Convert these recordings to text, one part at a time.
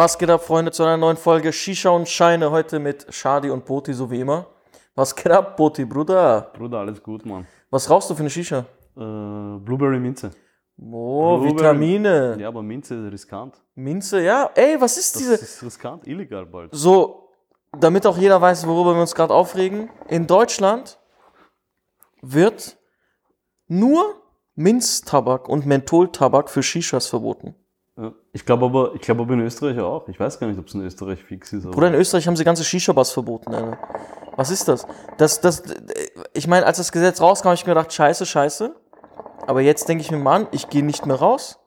Was geht ab, Freunde, zu einer neuen Folge Shisha und Scheine. Heute mit Shadi und Boti, so wie immer. Was geht ab, Boti, Bruder? Bruder, alles gut, Mann. Was rauchst du für eine Shisha? Äh, Blueberry Minze. Oh, Blueberry. Vitamine. Ja, aber Minze ist riskant. Minze, ja. Ey, was ist Das diese. ist riskant, illegal bald. So, damit auch jeder weiß, worüber wir uns gerade aufregen. In Deutschland wird nur Minztabak und Mentholtabak für Shishas verboten. Ja. Ich glaube aber, ich glaube aber in Österreich auch. Ich weiß gar nicht, ob es in Österreich fix ist. Bruder, in Österreich haben sie ganze Shisha-Bars verboten, Alter. Was ist das? Das, das, ich meine, als das Gesetz rauskam, habe ich mir gedacht, scheiße, scheiße. Aber jetzt denke ich mir, Mann, ich gehe nicht mehr raus.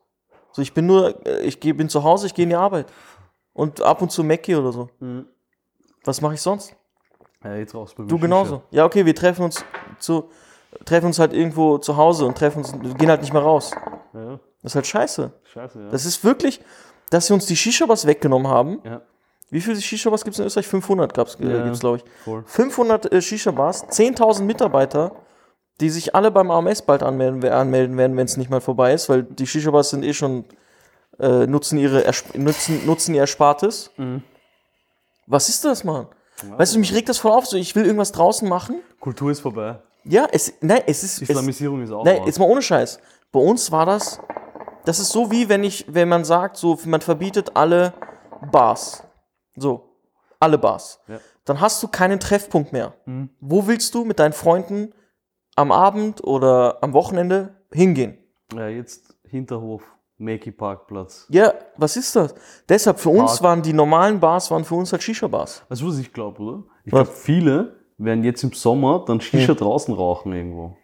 So, ich bin nur, äh, ich geh, bin zu Hause, ich gehe in die Arbeit. Und ab und zu Mackie oder so. Mhm. Was mache ich sonst? ja, jetzt raus Du Shisha. genauso. Ja, okay, wir treffen uns zu, treffen uns halt irgendwo zu Hause und treffen uns, gehen halt nicht mehr raus. Ja, Das ist halt scheiße. scheiße, ja. Das ist wirklich, dass sie uns die Shisha-Bars weggenommen haben. ja, Wie viele Shisha-Bars gibt es in Österreich? 500 gab's, äh, Ja. gibt's, glaube ich. voll. 500 äh, Shisha-Bars, 10.000 Mitarbeiter, die sich alle beim AMS bald anmelden, anmelden werden, wenn es nicht mal vorbei ist, weil die Shisha-Bars sind eh schon, äh, nutzen, ihre Ersp nutzen, nutzen ihr Erspartes. Mhm. Was ist das, Mann? Weißt du, mich regt das voll auf, so ich will irgendwas draußen machen. Kultur ist vorbei. Ja, es, nein, es ist, es, Islamisierung ist auch nein, jetzt mal ohne Scheiß. Bei uns war das, das ist so wie wenn ich, wenn man sagt, so, man verbietet alle Bars. So, alle Bars. Ja. Dann hast du keinen Treffpunkt mehr. Mhm. Wo willst du mit deinen Freunden am Abend oder am Wochenende hingehen? Ja, jetzt Hinterhof, Makey Parkplatz. Ja, was ist das? Deshalb für uns Park. waren die normalen Bars, waren für uns halt Shisha-Bars. Weißt du, was ich glaube, oder? Ich glaube, viele werden jetzt im Sommer dann Shisha draußen rauchen irgendwo.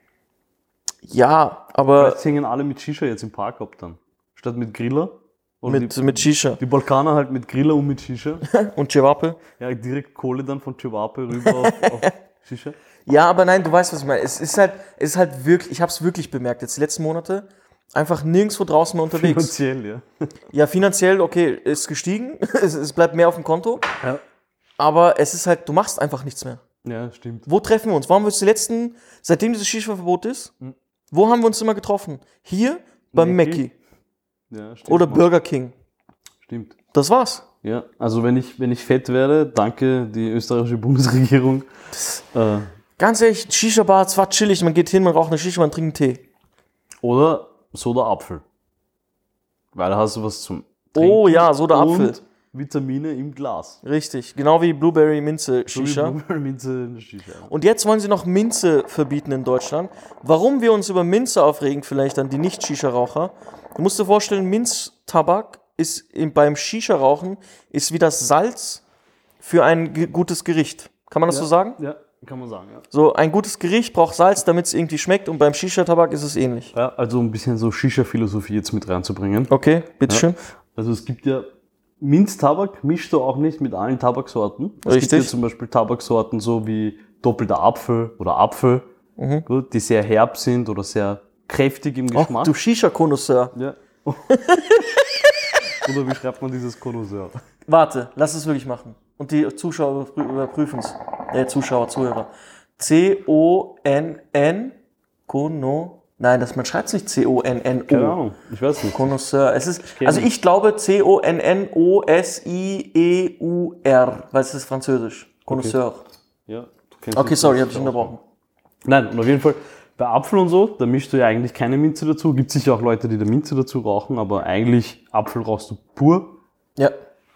Ja, aber Vielleicht hängen alle mit Shisha jetzt im Park ab dann. Statt mit Griller. Mit, die, mit Shisha die Balkaner halt mit Griller und mit Shisha. und Cevape. Ja, direkt Kohle dann von Chihuahua rüber auf, auf Shisha. Ja, aber nein, du weißt, was ich meine. Es ist halt, es ist halt wirklich, ich habe es wirklich bemerkt, jetzt die letzten Monate, einfach nirgendwo draußen mehr unterwegs. Finanziell, ja. Ja, finanziell, okay, ist gestiegen, es, es bleibt mehr auf dem Konto, ja. aber es ist halt, du machst einfach nichts mehr. Ja, stimmt. Wo treffen wir uns? Wo haben wir uns die letzten, seitdem dieses Shisha-Verbot ist, Hm. wo haben wir uns immer getroffen? Hier beim Mackie. Ja, stimmt. oder. Burger King. Stimmt. Das war's. Ja, also wenn ich, wenn ich fett werde, danke die österreichische Bundesregierung. Äh, Ganz ehrlich, Shisha-Bar, zwar chillig, man geht hin, man raucht eine Shisha, man trinkt einen Tee. oder Soda Apfel. Weil da hast du was zum Oh ja, Soda und Apfel. Vitamine im Glas. Richtig, genau wie Blueberry Minze So wie Shisha. Blueberry Minze in Shisha. Und jetzt wollen sie noch Minze verbieten in Deutschland. Warum wir uns über Minze aufregen, vielleicht an die Nicht-Shisha-Raucher. Du musst dir vorstellen, Minztabak ist im, beim Shisha-Rauchen ist wie das Salz für ein gutes Gericht. Kann man das Ja. so sagen? Ja, kann man sagen, ja. So, ein gutes Gericht braucht Salz, damit es irgendwie schmeckt und beim Shisha-Tabak ist es ähnlich. Ja, also ein bisschen so Shisha-Philosophie jetzt mit reinzubringen. Okay, bitteschön. Also es gibt ja Minztabak mischst du auch nicht mit allen Tabaksorten. Es gibt Richtig. ja zum Beispiel Tabaksorten so wie doppelter Apfel oder Apfel, Mhm. gut, die sehr herb sind oder sehr kräftig im Geschmack. du Shisha-Konnoisseur. ja. oder wie schreibt man dieses Connoisseur? Warte, lass es wirklich machen. Und die Zuschauer überprüfen es. Äh, Zuschauer, Zuhörer. C-O-N-N Kono. Nein, das, man schreibt es nicht Keine C-O-N-N-O. Ahnung, ich weiß nicht. Connoisseur. Es ist, kenn also ich glaube C-O-N-N-O-S-I-E-U-R, weil es ist französisch. Connoisseur. Ja, du kennst Okay, sorry, nicht habe ich unterbrochen. Nein, und auf jeden Fall bei Apfel und so, da mischst du ja eigentlich keine Minze dazu. Gibt sicher auch Leute, die da Minze dazu rauchen, aber eigentlich Apfel rauchst du pur. Ja.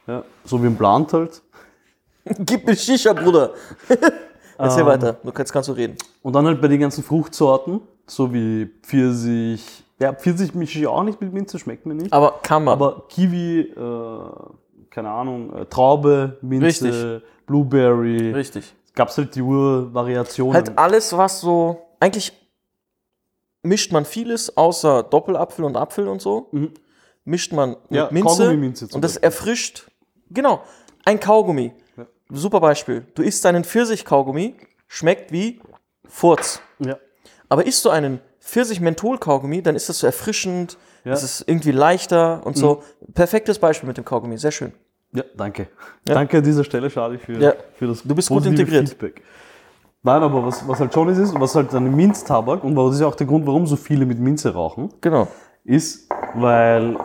Ja, so wie im Plant halt. Gib mir Shisha, Bruder. Erzähl Ähm. weiter. Du kannst, kannst du reden. Und dann halt bei den ganzen Fruchtsorten, so wie Pfirsich. Ja, Pfirsich mische ich auch nicht mit Minze, schmeckt mir nicht. Aber kann man. Aber Kiwi, äh, keine Ahnung, äh, Traube, Minze, Richtig. Blueberry. Richtig. Gab's halt die Urvariationen. Halt alles, was so. Eigentlich mischt man vieles, außer Doppelapfel und Apfel und so. Mhm. Mischt man mit Ja, Minze. Zum Und das Beispiel. erfrischt. Genau. Ein Kaugummi. Ja. Super Beispiel. Du isst einen Pfirsich-Kaugummi, schmeckt wie Furz. Aber isst du einen Pfirsich-Menthol-Kaugummi, dann ist das so erfrischend, Ja. Mhm. es ist irgendwie leichter und so. Perfektes Beispiel mit dem Kaugummi, sehr schön. Ja, danke. Ja. Danke an dieser Stelle, Schadi, für, Ja. für das Du bist gut integriert. Feedback. Nein, aber was, was halt schon ist, ist, was halt ein Minztabak, und das ist ja auch der Grund, warum so viele mit Minze rauchen, Genau. ist, weil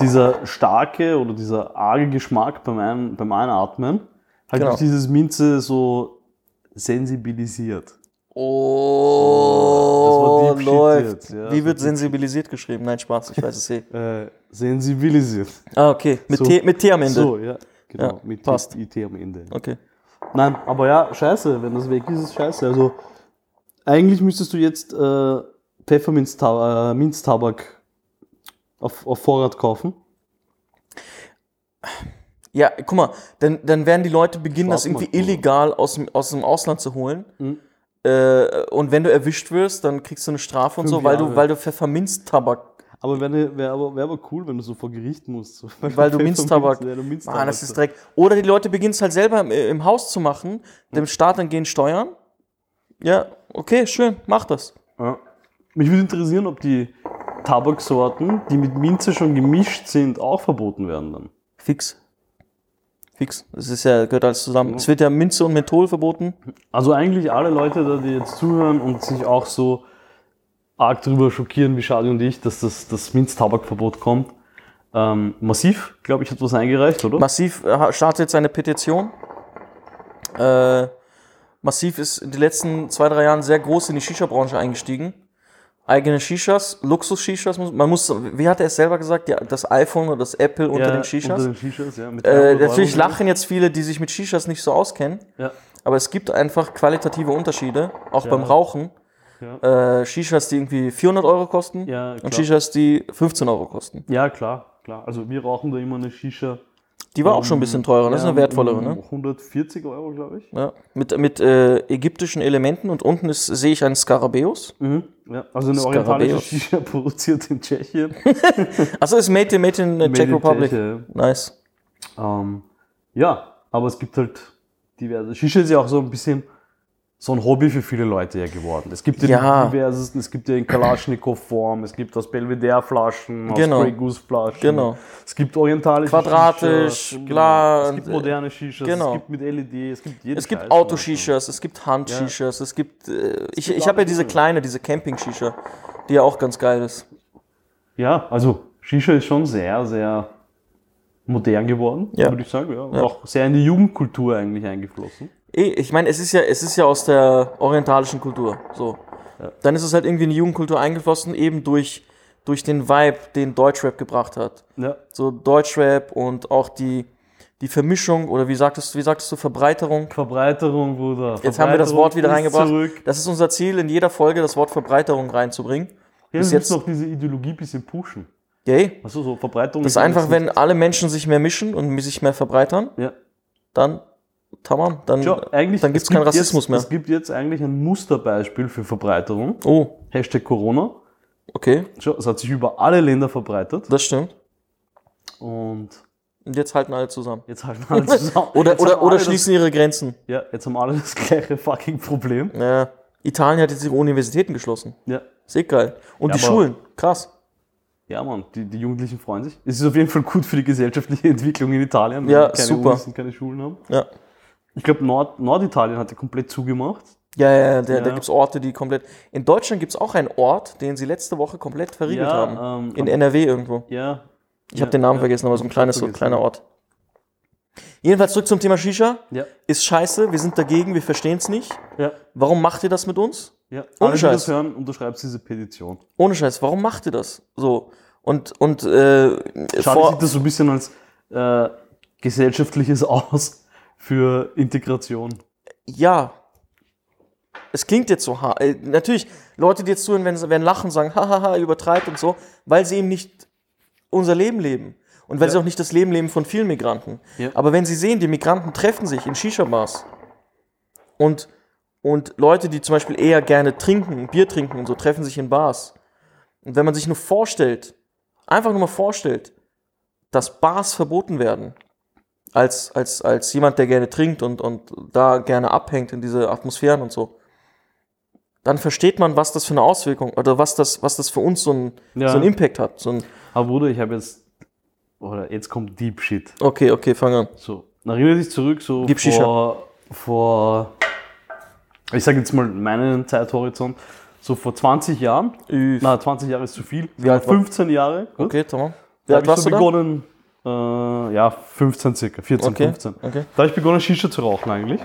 dieser starke oder dieser arge Geschmack beim, Ein beim Einatmen halt Genau. durch dieses Minze so sensibilisiert. Oh, das war läuft. jetzt, ja, Wie wird sensibilisiert geschrieben? Nein, Spaß, ich weiß es eh. Äh, sensibilisiert. Ah, okay. Mit, So. T, mit T am Ende. So, ja, genau. Ja, mit passt. IT am Ende. Okay. Nein, aber ja, scheiße, wenn das weg ist, ist scheiße. Also eigentlich müsstest du jetzt äh, Pfefferminztabak äh, auf, auf Vorrat kaufen. Ja, guck mal, dann, dann werden die Leute beginnen, das irgendwie illegal aus dem, aus dem Ausland zu holen. Mhm. Äh, und wenn du erwischt wirst, dann kriegst du eine Strafe und so, weil du, Jahre. weil du Pfefferminztabak, Aber wäre wär aber, wär aber cool, wenn du so vor Gericht musst. So, weil du Minztabak. Ja, du Mann, das ist Dreck. Oder die Leute beginnen es halt selber im, im Haus zu machen, dem Staat dann gehen Steuern. Ja, okay, schön, mach das. Ja. Mich würde interessieren, ob die Tabaksorten, die mit Minze schon gemischt sind, auch verboten werden dann. Fix. Fix. Das ist ja, gehört alles zusammen. Es wird ja Minze und Menthol verboten. Also eigentlich alle Leute, die jetzt zuhören und sich auch so arg drüber schockieren, wie Schadi und ich, dass das, das Minztabakverbot kommt. Ähm, massiv, glaube ich, hat was eingereicht, oder? Massiv äh, startet jetzt eine Petition. Äh, Massiv ist in den letzten zwei, drei Jahren sehr groß in die Shisha-Branche eingestiegen. Eigene Shishas, Luxus-Shishas. muss- Man muss, wie hat er es selber gesagt? Ja, das iPhone oder das Apple unter Ja, den Shishas. Unter den Shishas, ja. Äh, 300 natürlich lachen jetzt viele, die sich mit Shishas nicht so auskennen. Ja, Aber es gibt einfach qualitative Unterschiede, auch beim Rauchen. Äh, Shishas, die irgendwie 400 Euro kosten Ja, und. Shishas, die 15 Euro kosten. ja, klar, klar. Also wir rauchen da immer eine Shisha. Die war auch schon ein bisschen teurer, das ist ja, eine wertvollere, um ne? 140 Euro, glaube ich. Ja, mit mit äh, ägyptischen Elementen und unten ist, sehe ich einen Skarabäus. Mhm. Ja, also eine Skarabäus. orientalische Shisha produziert in Tschechien. Achso, ist made in, made in äh, Czech in Republic. Nice. Ähm, ja, aber es gibt halt diverse. Shisha ist ja auch so ein bisschen so ein Hobby für viele Leute ja geworden. Es gibt ja, Ja. die diversesten, es gibt ja in Kalaschnikow-Form, es gibt aus Belvedere-Flaschen, Genau. aus Grey Goose-Flaschen. Genau. Es gibt orientalische Quadratisch, Shishas, klar, Es gibt und, moderne Shishas, genau. es gibt mit LED, es gibt jeden Es gibt. Autoshishas, es gibt Handshishas, es gibt. Äh, ich gibt ich habe ja diese kleine, diese Camping-Shisha, die ja auch ganz geil ist. Ja, also Shisha ist schon sehr, sehr modern geworden, Ja. würde ich sagen. Ja. Und Ja. auch sehr in die Jugendkultur eigentlich eingeflossen. Eh, Ich meine, es ist ja, es ist ja aus der orientalischen Kultur. So. Ja. Dann ist es halt irgendwie in die Jugendkultur eingeflossen, eben durch, durch den Vibe, den Deutschrap gebracht hat. Ja, So Deutschrap und auch die, die Vermischung, oder wie sagtest, wie sagtest du, Verbreiterung. Verbreiterung, Bruder. Jetzt haben wir das Wort wieder Verbreiterung reingebracht. Zurück. Das ist unser Ziel, in jeder Folge das Wort Verbreiterung reinzubringen. Ja, Bis du jetzt- noch diese Ideologie ein bisschen pushen. Yay. Achso, so Verbreitung. Das ist einfach, wenn alle Menschen sich mehr mischen und sich mehr verbreitern, Ja. dann, tamam, dann, eigentlich, dann gibt's es keinen gibt Rassismus jetzt, mehr. Es gibt jetzt eigentlich ein Musterbeispiel für Verbreiterung. Oh, Hashtag Corona. okay, Schau, es hat sich über alle Länder verbreitet. das stimmt. Und Und jetzt halten alle zusammen. jetzt halten alle zusammen. Oder, Jetzt oder, oder schließen ihre Grenzen. Das, ja, jetzt haben alle das gleiche fucking Problem. Ja. Italien hat jetzt ihre Universitäten geschlossen. Ja. Sehr geil. Und Ja, die Schulen, krass. Ja, Mann, die, die Jugendlichen freuen sich. Es ist auf jeden Fall gut für die gesellschaftliche Entwicklung in Italien, Ja, die keine super. Unis und keine Schulen haben. Ja. Ich glaube, Nord Norditalien hat ja komplett zugemacht. Ja, ja, ja, der, Ja. da gibt es Orte, die komplett. In Deutschland gibt es auch einen Ort, den sie letzte Woche komplett verriegelt Ja, haben. ähm, In NRW irgendwo. Ja. Ich habe den Namen vergessen, aber so ein kleines, so kleiner Ort. Jedenfalls zurück zum Thema Shisha. Ja. Ist scheiße, wir sind dagegen, wir verstehen es nicht. Ja. Warum macht ihr das mit uns? ja. Ohne Alle, Scheiß. das hören, unterschreibt diese Petition. Ohne Scheiß, warum macht ihr das? So. Und, und äh, Schade sieht das so ein bisschen als äh, gesellschaftliches Aus für Integration. ja. Es klingt jetzt so hart. Äh, natürlich, Leute, die jetzt zuhören, werden, werden lachen, sagen, hahaha, übertreibt und so, weil sie eben nicht unser Leben leben. Und weil Ja. sie auch nicht das Leben leben von vielen Migranten. Ja. Aber wenn sie sehen, die Migranten treffen sich in Shisha-Bars und, und Leute, die zum Beispiel eher gerne trinken, Bier trinken und so, treffen sich in Bars. Und wenn man sich nur vorstellt, einfach nur mal vorstellt, dass Bars verboten werden, als, als, als jemand, der gerne trinkt und, und da gerne abhängt in diese Atmosphären und so, dann versteht man, was das für eine Auswirkung oder was das, was das für uns so ein, Ja. so ein Impact hat. So ein, Aber Bruder, ich habe jetzt, oder jetzt kommt Deep Shit. okay, okay, fang an. So, erinnere dich zurück, so Gib vor, vor, ich sage jetzt mal meinen Zeithorizont, so vor 20 Jahren, na 20 Jahre ist zu viel, Wie alt war- 15 Jahre, gut, Okay, tamam. Wie alt warst so du begonnen, äh, ja, 15 circa, 14, Okay, 15. okay. Da habe ich begonnen, Shisha zu rauchen eigentlich.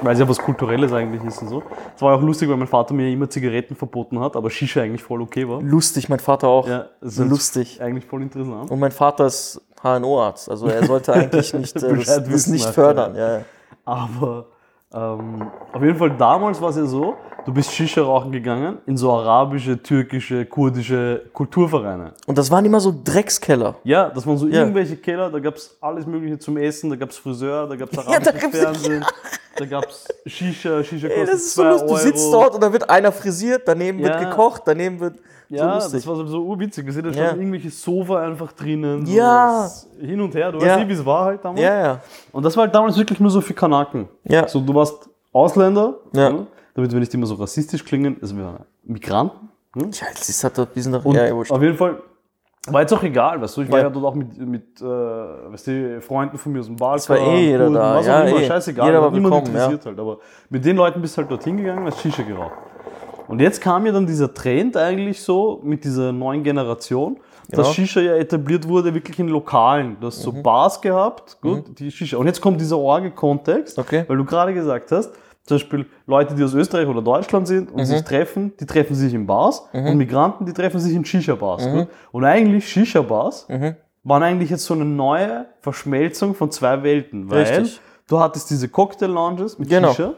Weil es ja was Kulturelles eigentlich ist und so. Es war ja auch lustig, weil mein Vater mir immer Zigaretten verboten hat, aber Shisha eigentlich voll okay war. Lustig, mein Vater auch. Ja, lustig. Eigentlich voll interessant. Und mein Vater ist HNO-Arzt, also er sollte eigentlich nicht, äh, das, das nicht fördern. Ja. Aber ähm, auf jeden Fall damals war es ja so, du bist Shisha rauchen gegangen in so arabische, türkische, kurdische Kulturvereine. Und das waren immer so Dreckskeller. Ja, das waren so Ja. irgendwelche Keller, da gab es alles mögliche zum Essen, da gab es Friseur, da gab es arabisches gab's- Fernsehen, da gab es Shisha, Shisha Ey, kostet das ist so 2 lustig. Du sitzt dort und da wird einer frisiert, daneben wird Ja. gekocht, daneben wird Ja, so das war so urwitzig. Da sind ja Ja. schon irgendwelche Sofa einfach drinnen. so Ja. Hin und her. Du Ja. weißt nicht, wie es war halt damals. ja, ja. Und das war halt damals wirklich nur so für Kanaken. Ja. So, du warst Ausländer, Ja. ne? damit wir nicht immer so rassistisch klingen, also wir waren Migranten. Ne? Tja, das ist halt, doch- die sind doch, Und ja, ja, auf jeden Fall war jetzt auch egal, weißt du, ich war Ja. ja, dort auch mit, mit äh, weißt du, Freunden von mir aus dem Balkan, war eh jeder da, was ja, auch immer, eh. scheißegal, Jeder hat war niemand interessiert halt, aber mit den Leuten bist du halt dorthin gegangen, hast Shisha geraucht. Und jetzt kam ja dann dieser Trend eigentlich so mit dieser neuen Generation, dass Shisha ja etabliert wurde wirklich in Lokalen. Du hast so Mhm. Bars gehabt, gut, die Shisha. Und jetzt kommt dieser Orge-Kontext, Okay. weil du gerade gesagt hast, zum Beispiel Leute, die aus Österreich oder Deutschland sind Mhm. und sich treffen, die treffen sich in Bars und Migranten, die treffen sich in Shisha-Bars. Mhm. Und eigentlich Shisha-Bars waren eigentlich jetzt so eine neue Verschmelzung von zwei Welten, weil Richtig. du hattest diese Cocktail-Lounges mit Genau. Shisha,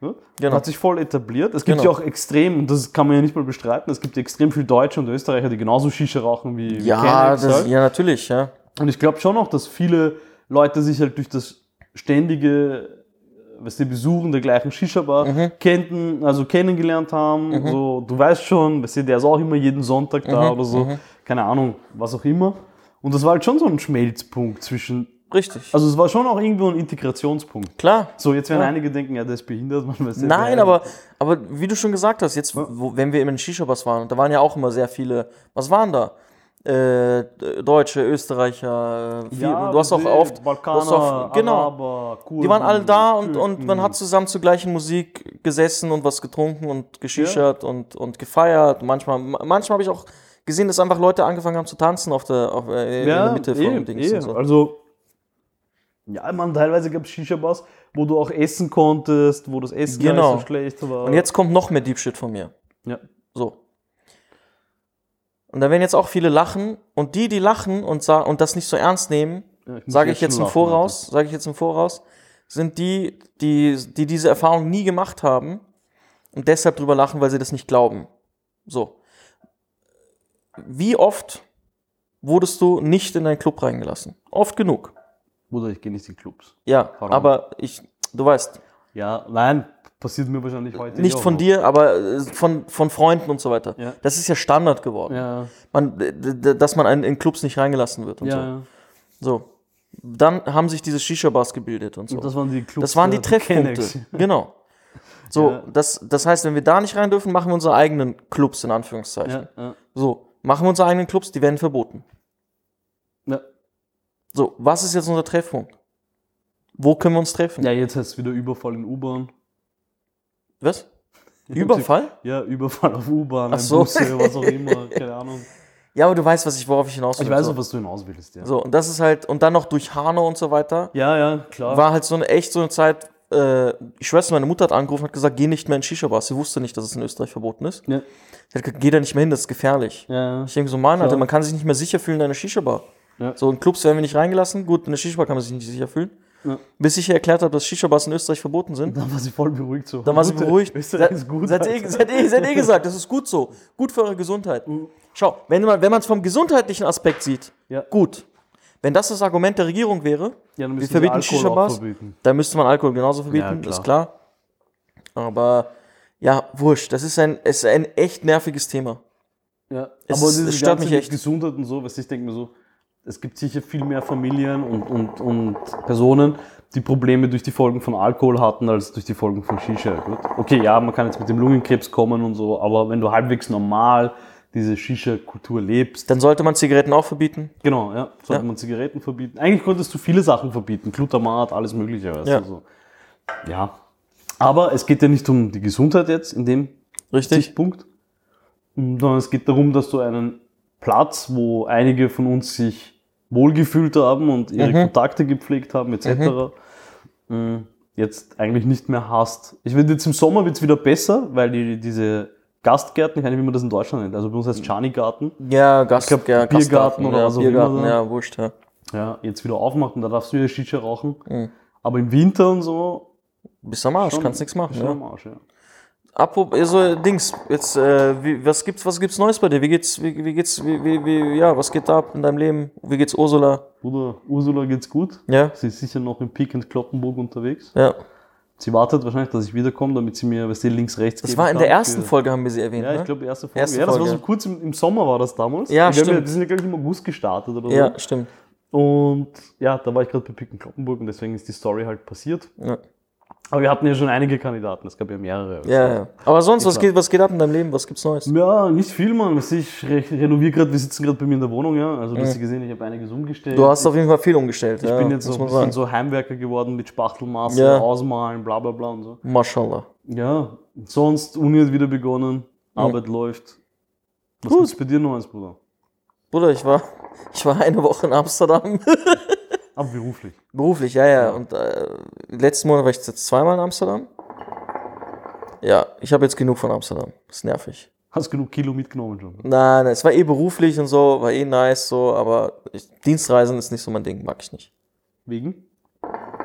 ja, Genau. hat sich voll etabliert. Es gibt Genau. ja auch extrem, und das kann man ja nicht mal bestreiten, es gibt extrem viele Deutsche und Österreicher, die genauso Shisha rauchen wie, Ja, Kennex das, halt. ja, natürlich, ja. Und ich glaube schon auch, dass viele Leute sich halt durch das ständige, was die Besuchen der gleichen Shisha-Bar Mhm. kennen, also kennengelernt haben. So, du weißt schon, weißt du, der ist auch immer jeden Sonntag Mhm. da oder so. Keine Ahnung, was auch immer. Und das war halt schon so ein Schmelzpunkt zwischen. Richtig. Also es war schon auch irgendwo ein Integrationspunkt. Klar. So, jetzt werden Ja. einige denken, ja, der ist behindert, man weiß nicht, Nein, aber, aber wie du schon gesagt hast, jetzt, wo, wenn wir in den Shisha-Bars waren, da waren ja auch immer sehr viele, was waren da? Äh, Deutsche, Österreicher, äh, viel, Ja, du hast auch oft, Balkaner, du auch, genau, Araber, Kurden, die waren alle da und, und man hat zusammen zur gleichen Musik gesessen und was getrunken und geschichert und, und gefeiert. Manchmal, manchmal habe ich auch gesehen, dass einfach Leute angefangen haben zu tanzen auf der, auf, äh, in der Mitte von eh, dem Dings eh. so. Also, ja, man, teilweise gab es Shisha-Bars, wo du auch essen konntest, wo das Essen Genau. nicht so schlecht war. Und jetzt kommt noch mehr Deep Shit von mir. Ja. So. Und da werden jetzt auch viele lachen und die, die lachen und, und das nicht so ernst nehmen, Ja, sage ich jetzt im Voraus, sage ich jetzt im Voraus, sind die, die, die diese Erfahrung nie gemacht haben und deshalb drüber lachen, weil sie das nicht glauben. So. Wie oft wurdest du nicht in deinen Club reingelassen? Oft genug. Bruder, ich gehe nicht in Clubs. Ja, Warum? aber ich, du weißt, Ja, nein, passiert mir wahrscheinlich heute nicht eh von auch. dir, aber äh, von, von Freunden und so weiter. Ja. Das ist ja Standard geworden. Ja, Man, dass man in, in Clubs nicht reingelassen wird und ja, so. So. Dann haben sich diese Shisha-Bars gebildet und so. Und das waren die Clubs. Das waren die Treffpunkte. Genau. So, das, das heißt, wenn wir da nicht rein dürfen, machen wir unsere eigenen Clubs, in Anführungszeichen. So, machen wir unsere eigenen Clubs, die werden verboten. Ja. So, was ist jetzt unser Treffpunkt? Wo können wir uns treffen? ja, jetzt heißt es wieder Überfall in U-Bahn. Was? Überfall? Ja, Überfall auf U-Bahn, so. Busse, was auch immer, keine Ahnung. Ja, aber du weißt, was ich, worauf ich hinaus will. Ich weiß so. auch, was du hinaus willst, ja. So, und das ist halt, und dann noch durch Hanau und so weiter, Ja, ja, klar. war halt so eine echt so eine Zeit, äh, ich dir, meine Mutter hat angerufen und hat gesagt, geh nicht mehr in Shisha-Bars. Sie wusste nicht, dass es in Österreich verboten ist. ja, Sie hat gesagt, geh da nicht mehr hin, das ist gefährlich. ja, Ich denke so, Mann, Alter, man kann sich nicht mehr sicher fühlen in einer Shisha-Bar. Ja. So, in Clubs werden wir nicht reingelassen. Gut, in der Shisha-Bar kann man sich nicht sicher fühlen. Ja. Bis ich ihr erklärt habe, dass Shisha-Bars in Österreich verboten sind. Dann war sie voll beruhigt so. Dann war sie beruhigt. Österreich ist gut. Hat, eh, Alter. sie, hat eh, eh gesagt, das ist gut so. Gut für eure Gesundheit. Mhm. Schau, wenn man wenn es vom gesundheitlichen Aspekt sieht, Ja. gut. Wenn das das Argument der Regierung wäre, Ja, dann wir verbieten Shisha-Bars, dann müsste man Alkohol genauso verbieten, klar. ist klar. Aber ja, wurscht. Das ist ein, es ist ein echt nerviges Thema. Ja, Es aber ist- diese es stört mich echt. Gesundheit und so, was ich denke mir so, es gibt sicher viel mehr Familien und, und, und Personen, die Probleme durch die Folgen von Alkohol hatten, als durch die Folgen von Shisha. Gut. Okay, ja, man kann jetzt mit dem Lungenkrebs kommen und so, aber wenn du halbwegs normal diese Shisha-Kultur lebst, Dann sollte man Zigaretten auch verbieten. genau, ja, sollte Ja. man Zigaretten verbieten. Eigentlich konntest du viele Sachen verbieten, Glutamat, alles mögliche. Weißt Ja. du, so. ja. Aber es geht ja nicht um die Gesundheit jetzt in dem Richtig? Sichtpunkt, sondern es geht darum, dass du einen Platz, wo einige von uns sich wohlgefühlt haben und ihre Mhm. Kontakte gepflegt haben, etc. Mm, Jetzt eigentlich nicht mehr hast. Ich finde, jetzt im Sommer wird es wieder besser, weil die, diese Gastgärten, ich weiß nicht, wie man das in Deutschland nennt, also bei uns heißt Chani-Garten, Ja, Gast, glaub, ja, Biergarten Gastgarten, oder ja, auch Biergarten, ja, wurscht, ja. ja, jetzt wieder aufmacht und da darfst du wieder Shisha rauchen. Mhm. Aber im Winter und so, Bist am Arsch, Schon- kannst nichts machen. schon Ja. am Arsch, ja. Apropos, also Dings, jetzt, äh, wie, was gibt's, was gibt's Neues bei dir? Wie geht's, wie, wie geht's, wie, wie, wie, ja, was geht da ab in deinem Leben? Wie geht's Ursula? Bruder, Ursula geht's gut. Ja, Sie ist sicher noch in Peak und Kloppenburg unterwegs. ja. Sie wartet wahrscheinlich, dass ich wiederkomme, damit sie mir, was die links, rechts Das war in der ersten für- Folge, haben wir sie erwähnt, Ja, ich ne? glaube, erste Folge. Erste ja, das war Folge. so kurz im, im Sommer war das damals. Ja, Und wir stimmt. die sind ja, glaube ich, im August gestartet oder Ja, so. stimmt. Und ja, da war ich gerade bei Pick und Kloppenburg und deswegen ist die Story halt passiert. Ja. Aber wir hatten ja schon einige Kandidaten, es gab ja mehrere. Ja, ja. Aber sonst, was geht, was geht ab in deinem Leben? Was gibt's Neues? Ja, nicht viel, Mann. Ich re- renoviere gerade, wir sitzen gerade bei mir in der Wohnung, ja. Also du hast ja gesehen, ich habe einiges umgestellt. Du hast auf jeden Fall viel umgestellt. ich ja, bin jetzt so ein bisschen sagen. so Heimwerker geworden mit Spachtelmaße, Ja. Ausmalen, bla bla bla und so. Mashallah. Ja, sonst Uni hat wieder begonnen, Arbeit läuft. Was Gut. gibt's bei dir Neues, Bruder? Bruder, ich war, ich war eine Woche in Amsterdam. Aber beruflich. Beruflich, ja, ja. Und äh, letzten Monat war ich jetzt zweimal in Amsterdam. Ja, ich habe jetzt genug von Amsterdam. ist nervig. Hast genug Kilo mitgenommen schon. Nein, nein, es war eh beruflich und so, war eh nice so, aber ich, Dienstreisen ist nicht so mein Ding, mag ich nicht. Wegen?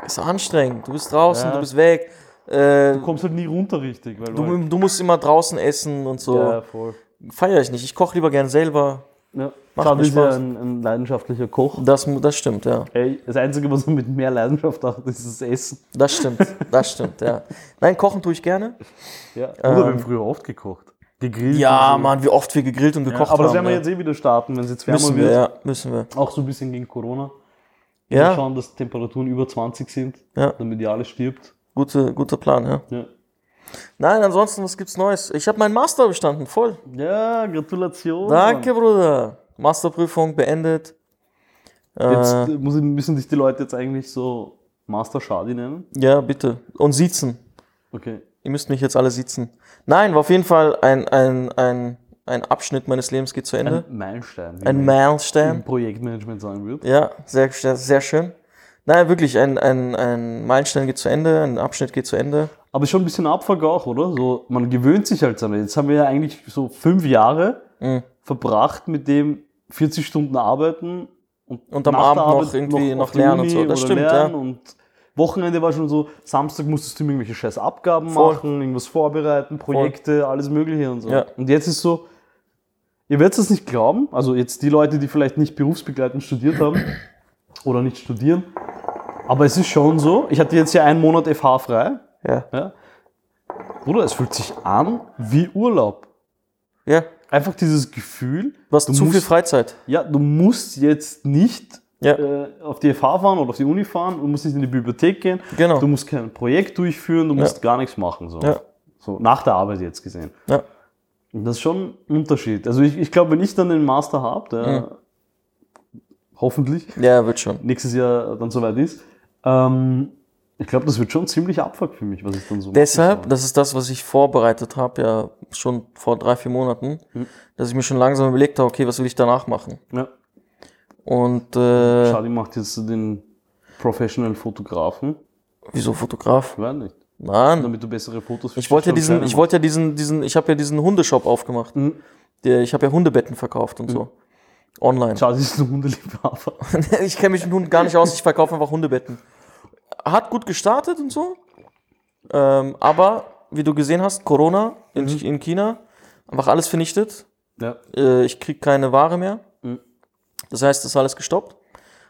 Ist anstrengend. Du bist draußen, Ja. du bist weg. Äh, Du kommst halt nie runter richtig, weil du. du, du musst immer draußen essen und so. ja, voll. Feier ich nicht. Ich koche lieber gern selber. Ja. Macht mir ist ja ein, ein leidenschaftlicher Koch. Das, das stimmt, ja. Ey, das Einzige, was man mit mehr Leidenschaft hat, ist das Essen. Das stimmt, das stimmt, ja. Nein, kochen tue ich gerne. Ja. Oder wir haben früher oft gekocht. Gegrillt. Ja, so. Mann, wie oft wir gegrillt und Ja, gekocht aber das haben. werden wir ja. jetzt eh wieder starten, wenn es jetzt wärmer müssen wir, wird. ja, müssen wir. Auch so ein bisschen gegen Corona. Wir Ja, schauen, dass Temperaturen über 20 sind, Ja. damit die alles stirbt. gute, guter Plan, ja. Ja, Nein, ansonsten, was gibt's Neues? Ich habe meinen Master bestanden, voll. ja Gratulation. Danke, Bruder. Masterprüfung beendet. Äh, Jetzt äh, muss ich- müssen dich die Leute jetzt eigentlich so Master Shadi nennen. ja, bitte. Und siezen. Okay. Ihr müsst mich jetzt alle siezen. Nein, war auf jeden Fall ein, ein, ein, ein Abschnitt meines Lebens geht zu Ende. Ein Meilenstein, Ein Meilenstein. im Projektmanagement sagen würde. Ja, sehr, sehr, sehr schön. Nein, wirklich, ein, ein, ein Meilenstein geht zu Ende, ein Abschnitt geht zu Ende. Aber schon ein bisschen Abfuck auch, oder? So, man gewöhnt sich halt daran. Jetzt haben wir ja eigentlich so fünf Jahre Mhm. Verbracht mit dem 40 Stunden arbeiten und, Und am Abend noch Arbeit irgendwie auf noch die lernen und so. Das stimmt, lernen ja. Und Wochenende war schon so, Samstag musstest du irgendwelche scheiß Abgaben Voll. machen, irgendwas vorbereiten, Projekte, alles mögliche und so. Ja. Und jetzt ist so, ihr werdet es nicht glauben, also jetzt die Leute, die vielleicht nicht berufsbegleitend studiert haben oder nicht studieren, aber es ist schon so, ich hatte jetzt ja einen Monat FH frei, Ja. ja. Bruder, es fühlt sich an wie Urlaub. Ja. Einfach dieses Gefühl, Du hast Du zu viel musst- Freizeit. ja, du musst jetzt nicht Ja. äh, auf die FH fahren oder auf die Uni fahren, du musst nicht in die Bibliothek gehen, Genau. du musst kein Projekt durchführen, du musst gar nichts machen. So. Ja. so nach der Arbeit jetzt gesehen. Ja. Und das ist schon ein Unterschied. Also ich, ich glaube, wenn ich dann den Master habe, der hoffentlich Ja, wird schon. nächstes Jahr dann soweit ist, ähm, ich glaube, das wird schon ziemlich abfuck für mich, was ich dann so Deshalb, das ist das, was ich vorbereitet habe, ja schon vor drei, vier Monaten, Hm. dass ich mir schon langsam überlegt habe, okay, was will ich danach machen? Ja. Und äh, Schadi macht jetzt den Professional Fotografen. wieso Fotograf? Weiß nicht. Nein. Damit du bessere Fotos für Ich wollte ja diesen, ich wollte ja diesen, diesen, ich habe ja diesen Hundeshop aufgemacht. Mhm. Der, ich habe ja Hundebetten verkauft und so. Online. Schadi ist ein Hundeliebhaber. ich kenne mich mit Hunden gar nicht aus, ich verkaufe einfach Hundebetten. Hat gut gestartet und so. Ähm, aber, wie du gesehen hast, Corona in, Mhm. in China, einfach alles vernichtet. Ja. Äh, ich kriege keine Ware mehr. Mhm. Das heißt, das ist alles gestoppt.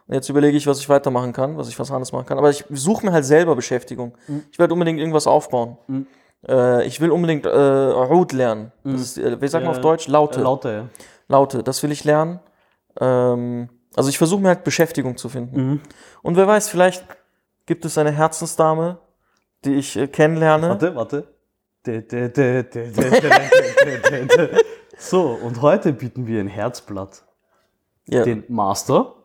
Und jetzt überlege ich, was ich weitermachen kann, was ich was anderes machen kann. Aber ich suche mir halt selber Beschäftigung. Ich werde unbedingt irgendwas aufbauen. Mhm. Äh, ich will unbedingt äh, Rot lernen. Das ist, äh, wie sagt man auf Deutsch? Laute. Äh, Laute, ja. Laute, das will ich lernen. Ähm, also ich versuche mir halt Beschäftigung zu finden. Mhm. Und wer weiß, vielleicht gibt es eine Herzensdame, die ich äh, kennenlerne. Warte, warte. So, und heute bieten wir ein Herzblatt. Yeah. Den Master.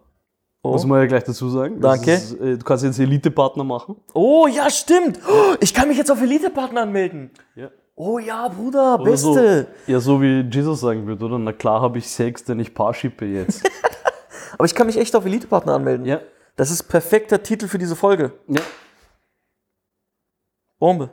Oh. Muss man ja gleich dazu sagen. Danke. Ist, äh, du kannst jetzt Elite-Partner machen. Oh, ja, stimmt. Oh, ich kann mich jetzt auf Elite-Partner anmelden. Ja. Oh ja, Bruder, oder Beste. So, ja, so wie Jesus sagen würde, oder? Na klar habe ich Sex, denn ich Paar schippe jetzt. Aber ich kann mich echt auf Elite-Partner anmelden. Ja, das ist perfekter Titel für diese Folge. ja. Bombe.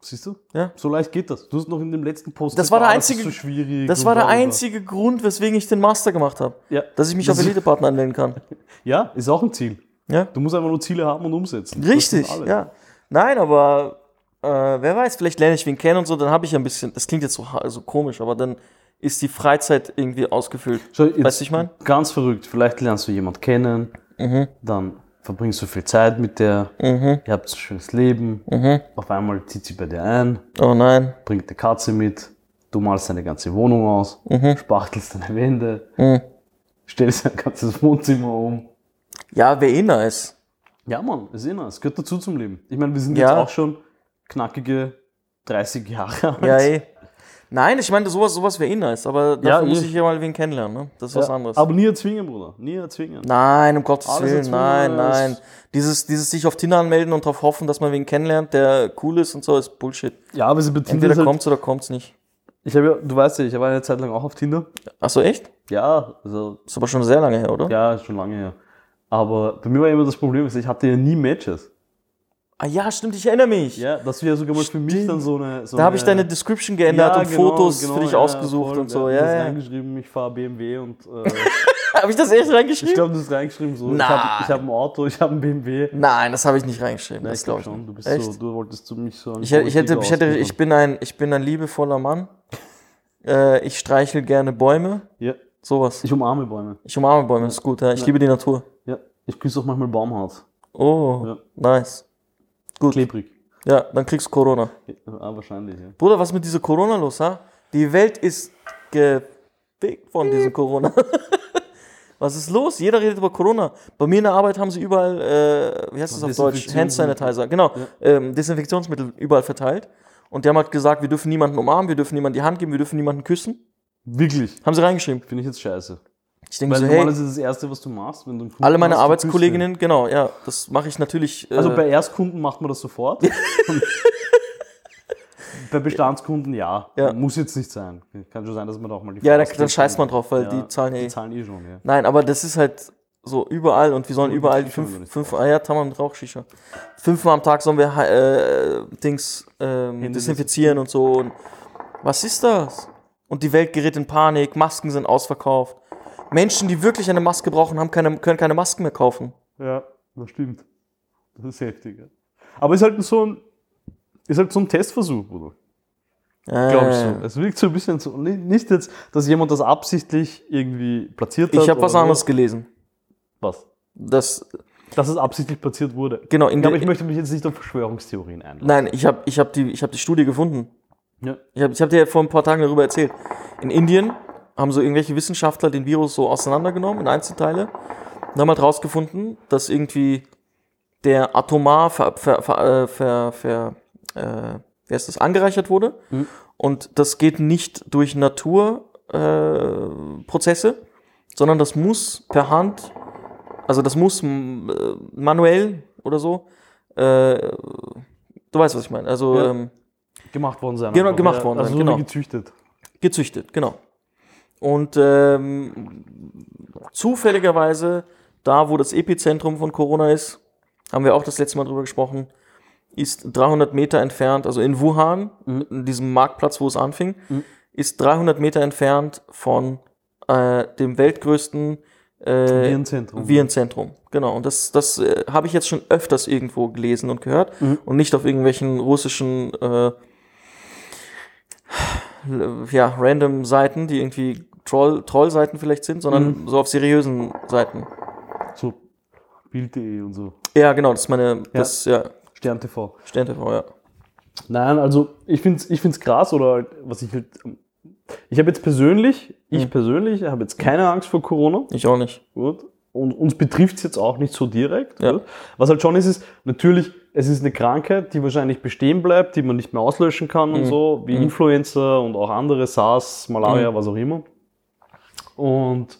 Siehst du? Ja. So leicht geht das. Du hast noch in dem letzten Post Das war der einzige- so schwierig. Das war der einzige Grund, weswegen ich den Master gemacht habe. Ja. Dass ich mich Das auf Elite-Partner anmelden kann. Ja, ist auch ein Ziel. Ja. Du musst einfach nur Ziele haben und umsetzen. Richtig, Das ja. Nein, aber äh, wer weiß, vielleicht lerne ich wen kennen und so, dann habe ich ein bisschen, das klingt jetzt so, ha- so komisch, aber dann ist die Freizeit irgendwie ausgefüllt. Weißt du, ich mein? Ganz verrückt. Vielleicht lernst du jemanden kennen, Mhm. dann verbringst du viel Zeit mit der, ihr habt ein schönes Leben, Mhm. auf einmal zieht sie bei dir ein, Oh nein. bringt eine Katze mit, du malst deine ganze Wohnung aus, Mhm. spachtelst deine Wände, stellst dein ganzes Wohnzimmer um. Ja, wäre eh nice. Ja, Mann, ist eh nice. Es gehört dazu zum Leben. Ich meine, wir sind Ja. jetzt auch schon knackige 30 Jahre alt. Ja, eh. Nein, ich meine, sowas, sowas wäre eh nice, aber dafür Ja, muss eh. ich ja mal wen kennenlernen, ne? Das ist was Ja, anderes. Aber nie erzwingen, Bruder. Nie erzwingen. Nein, um Gottes Alles Willen, nein, nein. Dieses, dieses sich auf Tinder anmelden und darauf hoffen, dass man wen kennenlernt, der cool ist und so, ist Bullshit. Ja, aber sie beziehen Entweder halt, kommt's oder kommt's nicht. Ich habe ja, du weißt ja, ich war eine Zeit lang auch auf Tinder. Ach so, echt? Ja, also, Ist aber schon sehr lange her, oder? ja, ist schon lange her. Aber bei mir war immer das Problem, ich hatte ja nie Matches. Ah ja, stimmt, ich erinnere mich. Ja, das wäre sogar mal für mich dann so eine. So Da habe ich eine- deine Description geändert und genau, Fotos genau, für dich ja, ausgesucht voll. und so. Ja, das ja. reingeschrieben, ich fahre BMW und äh, Habe ich das echt ich reingeschrieben? glaube, du hast reingeschrieben so. Ich Nein. habe ich hab ein Auto, ich habe ein BMW. Nein, das habe ich nicht reingeschrieben. Ja, das ich glaube glaub schon. Du bist Echt? so, du wolltest zu mich so. Ich, hätte- ich, hätte, ich, hätte, ich, bin ein, ich bin ein liebevoller Mann. Äh, ich streichel gerne Bäume. Ja, Sowas. ich umarme Bäume. Ich umarme Bäume, das ist gut. Ja. Ich liebe die Natur. Ja, ich küsse auch manchmal Baumhaut. Oh, Ja. nice. Gut. Klebrig. Ja, dann kriegst du Corona. Ja, ah, wahrscheinlich, ja. Bruder, was ist mit dieser Corona los, ha? Die Welt ist gefickt von diesem Corona. was ist los? Jeder redet über Corona. Bei mir in der Arbeit haben sie überall, äh, wie heißt das auf Deutsch? Hand. Sanitizer, genau. Ähm, Desinfektionsmittel überall verteilt. Und die haben halt gesagt, wir dürfen niemanden umarmen, wir dürfen niemanden die Hand geben, wir dürfen niemanden küssen. Wirklich. Haben sie reingeschrieben. Finde ich jetzt scheiße. Ich denke so, normalerweise hey, ist das Erste, was du machst, wenn du einen Kunden alle meine hast, Arbeitskolleginnen, genau, ja, das mache ich natürlich. Äh. Also bei Erstkunden macht man das sofort. Bei Bestandskunden ja. Ja. Muss jetzt nicht sein. Kann schon sein, dass man da auch mal die ja, da, dann scheißt man drauf, weil Ja, die zahlen eh. Die zahlen eh schon, ja. Nein, aber das ist halt so überall und wir sollen überall fünf, fünf ah ja, Tamam Rauchshisha. Fünfmal am Tag sollen wir äh, Dings ähm, desinfizieren und so. Und was ist das? Und die Welt gerät in Panik, Masken sind ausverkauft. Menschen, die wirklich eine Maske brauchen, haben keine, können keine Masken mehr kaufen. Ja, das stimmt. Das ist heftig. Ja. Aber ist halt so ein, ist halt so ein Testversuch, Bruder. Glaube ich so. Äh, Es wirkt so ein bisschen so. Nicht jetzt, dass jemand das absichtlich irgendwie platziert hat. ich habe was oder so. anderes gelesen. Was? Das, Dass es absichtlich platziert wurde. genau, in aber ich möchte mich jetzt nicht auf Verschwörungstheorien einlassen. Nein, ich habe ich hab die, ich hab die Studie gefunden. Ja. Ich habe ich hab dir vor ein paar Tagen darüber erzählt. In Indien haben so irgendwelche Wissenschaftler den Virus so auseinandergenommen in Einzelteile und haben halt rausgefunden, dass irgendwie der atomar ver, ver, ver, äh, ver, ver, äh, wie heißt das, angereichert wurde. Mhm. Und das geht nicht durch Naturprozesse, äh, sondern das muss per Hand, also das muss äh, manuell oder so. Äh, du weißt, was ich meine. Also Ja. ähm, Gemacht worden sein. Genau, gemacht worden also sein, so wie genau. gezüchtet. gezüchtet, genau. Und ähm, zufälligerweise, da wo das Epizentrum von Corona ist, haben wir auch das letzte Mal drüber gesprochen, ist 300 Meter entfernt, also in Wuhan, in diesem Marktplatz, wo es anfing, ist 300 Meter entfernt von äh, dem weltgrößten äh, Virenzentrum. Virenzentrum. Genau, und das, das äh, habe ich jetzt schon öfters irgendwo gelesen und gehört und nicht auf irgendwelchen russischen äh, ja, random Seiten, die irgendwie Troll, Troll-Seiten vielleicht sind, sondern so auf seriösen Seiten. So Bild.de und so. Ja, genau, das ist meine, das, ja, Stern TV. Stern TV, ja. Nein, also ich finde es ich find's krass oder halt, was ich halt. Ich habe jetzt persönlich, ich persönlich habe jetzt keine Angst vor Corona. Ich auch nicht. Gut. Und uns betrifft es jetzt auch nicht so direkt. Ja. Gut. Was halt schon ist, ist natürlich, es ist eine Krankheit, die wahrscheinlich bestehen bleibt, die man nicht mehr auslöschen kann Mhm. und so, wie Influenza und auch andere, SARS, Malaria, Mhm. was auch immer. Und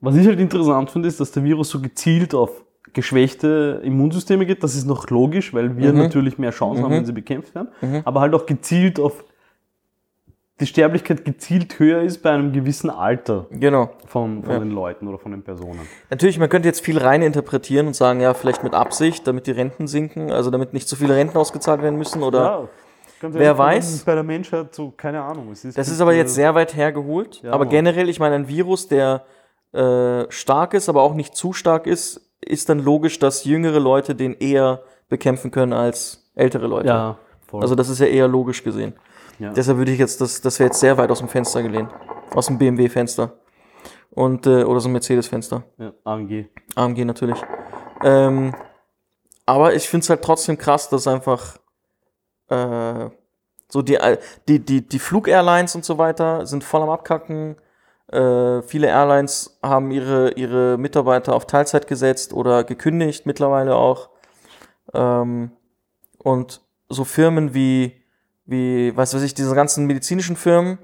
was ich halt interessant finde, ist, dass der Virus so gezielt auf geschwächte Immunsysteme geht. Das ist noch logisch, weil wir Mhm. natürlich mehr Chancen haben, wenn sie bekämpft werden. Aber halt auch gezielt auf die Sterblichkeit gezielt höher ist bei einem gewissen Alter Genau. von, von Ja. den Leuten oder von den Personen. Natürlich, man könnte jetzt viel rein interpretieren und sagen, ja, vielleicht mit Absicht, damit die Renten sinken, also damit nicht so viele Renten ausgezahlt werden müssen oder. Ganz Wer weiß? das ist bei der Menschheit so, keine Ahnung. Es Das ist aber jetzt sehr weit hergeholt. Ja, aber Mann. generell, ich meine, ein Virus, der äh, stark ist, aber auch nicht zu stark ist, ist dann logisch, dass jüngere Leute den eher bekämpfen können als ältere Leute. Ja, voll. Also das ist ja eher logisch gesehen. Ja. Deshalb würde ich jetzt, das, das wäre jetzt sehr weit aus dem Fenster gelehnt. Aus dem BMW-Fenster. Und, äh, oder so ein Mercedes-Fenster. ja, AMG. AMG natürlich. Ähm, aber ich finde es halt trotzdem krass, dass einfach äh, so die, die, die, die Flug-Airlines und so weiter sind voll am Abkacken. Äh, viele Airlines haben ihre, ihre Mitarbeiter auf Teilzeit gesetzt oder gekündigt mittlerweile auch. Ähm, und so Firmen wie, wie, was weiß ich, diese ganzen medizinischen Firmen,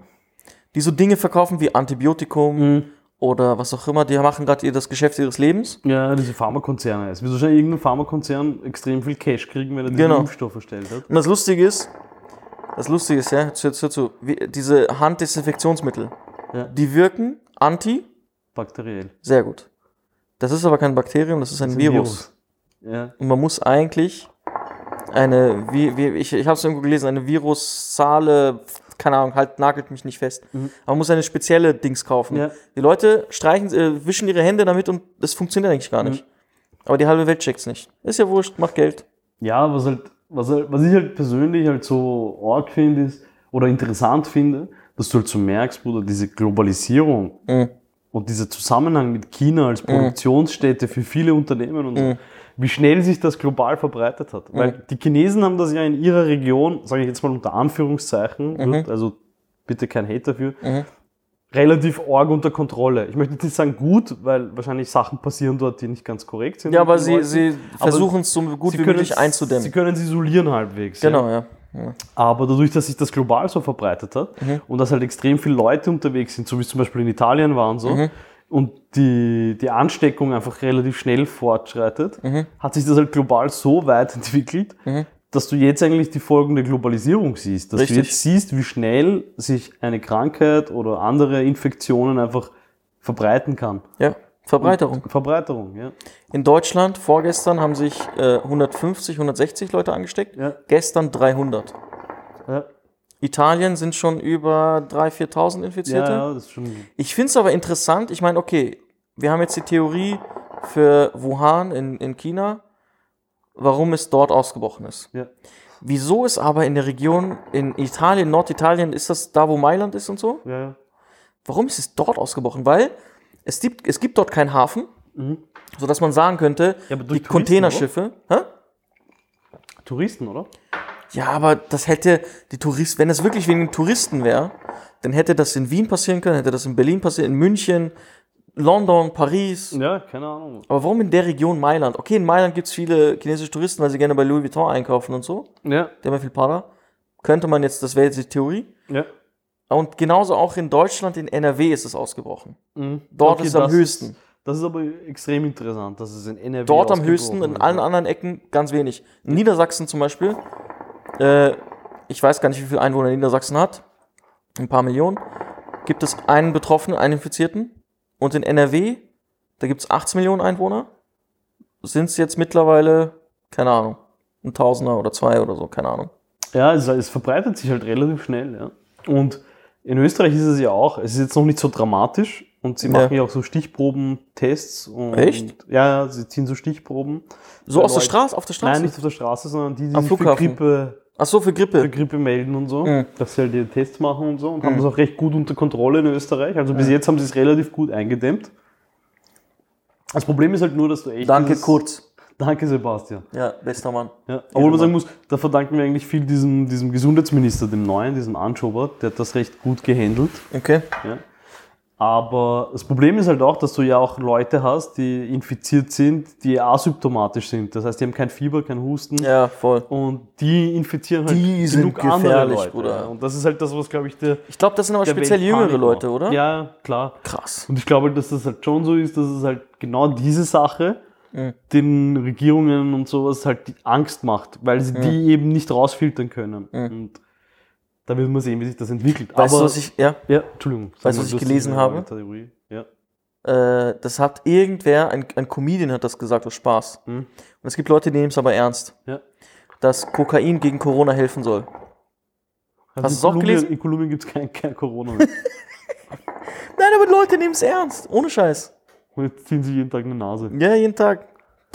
die so Dinge verkaufen wie Antibiotikum Mhm. Oder was auch immer, die machen gerade ihr das Geschäft ihres Lebens. Ja, diese Pharmakonzerne. Es wird wahrscheinlich irgendein Pharmakonzern extrem viel Cash kriegen, wenn er Genau. Impfstoff erstellt hat. Und das Lustige ist, das Lustige ist, ja, jetzt hör, zu, wie, diese Handdesinfektionsmittel, Ja. die wirken anti, Bakteriell. sehr gut. Das ist aber kein Bakterium, das ist ein, Das ist Virus. Ja. Und man muss eigentlich eine, wie, wie, ich, ich habe es irgendwo gelesen, eine Virussale, keine Ahnung, halt nagelt mich nicht fest. Aber man muss eine spezielle Dings kaufen. Mhm. Ja. Die Leute streichen, äh, wischen ihre Hände damit und das funktioniert eigentlich gar nicht. Aber die halbe Welt checkt's nicht. Ist ja wurscht, macht Geld. Ja, was halt, was halt, was ich halt persönlich halt so arg finde, ist, oder interessant finde, dass du halt so merkst, Bruder, diese Globalisierung Mhm. und dieser Zusammenhang mit China als Produktionsstätte für viele Unternehmen und so, Mhm. Wie schnell sich das global verbreitet hat. Weil die Chinesen haben das ja in ihrer Region, sage ich jetzt mal unter Anführungszeichen, Mhm. gut, also bitte kein Hate dafür, relativ arg unter Kontrolle. Ich möchte jetzt nicht sagen gut, weil wahrscheinlich Sachen passieren dort, die nicht ganz korrekt sind. Ja, aber sie, sie versuchen es so gut Sie wie möglich einzudämmen. Sie können es isolieren halbwegs. Ja. Genau, ja. ja. Aber dadurch, dass sich das global so verbreitet hat Mhm. und dass halt extrem viele Leute unterwegs sind, so wie es zum Beispiel in Italien waren so, Mhm. Und die, die Ansteckung einfach relativ schnell fortschreitet, Mhm. hat sich das halt global so weit entwickelt, dass du jetzt eigentlich die Folgen der Globalisierung siehst. Dass Richtig. du jetzt siehst, wie schnell sich eine Krankheit oder andere Infektionen einfach verbreiten kann. ja. Verbreiterung. Verbreiterung, ja. In Deutschland vorgestern haben sich äh, 150, 160 Leute angesteckt. Ja. Gestern 300. Ja, Italien sind schon über 3.000, 4.000 Infizierte. ja, das ist schon. Ich finde es aber interessant. Ich meine, okay, wir haben jetzt die Theorie für Wuhan in, in China, warum es dort ausgebrochen ist. Ja. Wieso ist aber in der Region, in Italien, Norditalien, ist das da, wo Mailand ist und so? Ja, ja. Warum ist es dort ausgebrochen? Weil es gibt, es gibt dort keinen Hafen, sodass man sagen könnte, Mhm. Ja, die Touristen, Containerschiffe. Hä? Touristen, oder? Ja, aber das hätte die Touristen, wenn es wirklich wegen den Touristen wäre, dann hätte das in Wien passieren können, hätte das in Berlin passieren, in München, London, Paris. Ja, keine Ahnung. Aber warum in der Region Mailand? Okay, in Mailand gibt es viele chinesische Touristen, weil sie gerne bei Louis Vuitton einkaufen und so. Ja, Die haben ja viel Para. Könnte man jetzt, das wäre jetzt die Theorie. ja. Und genauso auch in Deutschland, in NRW ist es ausgebrochen. Mhm. Dort Okay, ist es am das höchsten. Das ist aber extrem interessant, dass es in NRW Dort am höchsten, in ist. allen anderen Ecken ganz wenig. In Niedersachsen zum Beispiel, äh, ich weiß gar nicht, wie viele Einwohner Niedersachsen hat, ein paar Millionen, gibt es einen Betroffenen, einen Infizierten. Und in NRW, da gibt es 18 Millionen Einwohner, sind es jetzt mittlerweile, keine Ahnung, ein Tausender oder zwei oder so, keine Ahnung. Ja, es, es verbreitet sich halt relativ schnell, ja. Und in Österreich ist es ja auch, es ist jetzt noch nicht so dramatisch und sie Ja. machen ja auch so Stichprobentests. Und, Echt? Ja, ja, sie ziehen so Stichproben. So aus der Leuten- Straße, auf der Straße? Nein, nicht auf der Straße, sondern die, die Am sich Flughafen. für Grippe, Ach so, für für Grippe. Grippe melden und so, Mhm. dass sie halt die Tests machen und so und haben das auch recht gut unter Kontrolle in Österreich. Also bis jetzt haben sie es relativ gut eingedämmt. Das Problem ist halt nur, dass du echt. Danke, dieses- Kurz. Danke, Sebastian. Ja, bester Mann. Ja, obwohl man sagen muss, da verdanken wir eigentlich viel diesem, diesem Gesundheitsminister, dem neuen, diesem Anschober, der hat das recht gut gehandelt. Okay. Ja. Aber das Problem ist halt auch, dass du ja auch Leute hast, die infiziert sind, die asymptomatisch sind. Das heißt, die haben kein Fieber, kein Husten. Ja, voll. Und die infizieren halt Die sind andere gefährlich, Leute. Bruder. Und das ist halt das, was, glaube ich, der, Ich glaube, das sind aber speziell Welt jüngere Leute, oder? Ja, klar. Krass. Und ich glaube, dass das halt schon so ist, dass es halt genau diese Sache den Regierungen und sowas halt die Angst macht, weil sie die eben nicht rausfiltern können. Und da wird man sehen, wie sich das entwickelt. Weißt du, Aber, was ich, ja, ja, Entschuldigung. Weißt du, was ich du gelesen habe? Ja. äh, das hat irgendwer, ein, ein Comedian hat das gesagt aus Spaß. Hm. Und es gibt Leute, die nehmen es aber ernst, Ja. dass Kokain gegen Corona helfen soll. Also Hast in du's auch gelesen? In Kolumbien gibt es kein, kein Corona mehr. Nein, aber Leute nehmen es ernst, ohne Scheiß. Und jetzt ziehen sie jeden Tag eine Nase. Ja, jeden Tag.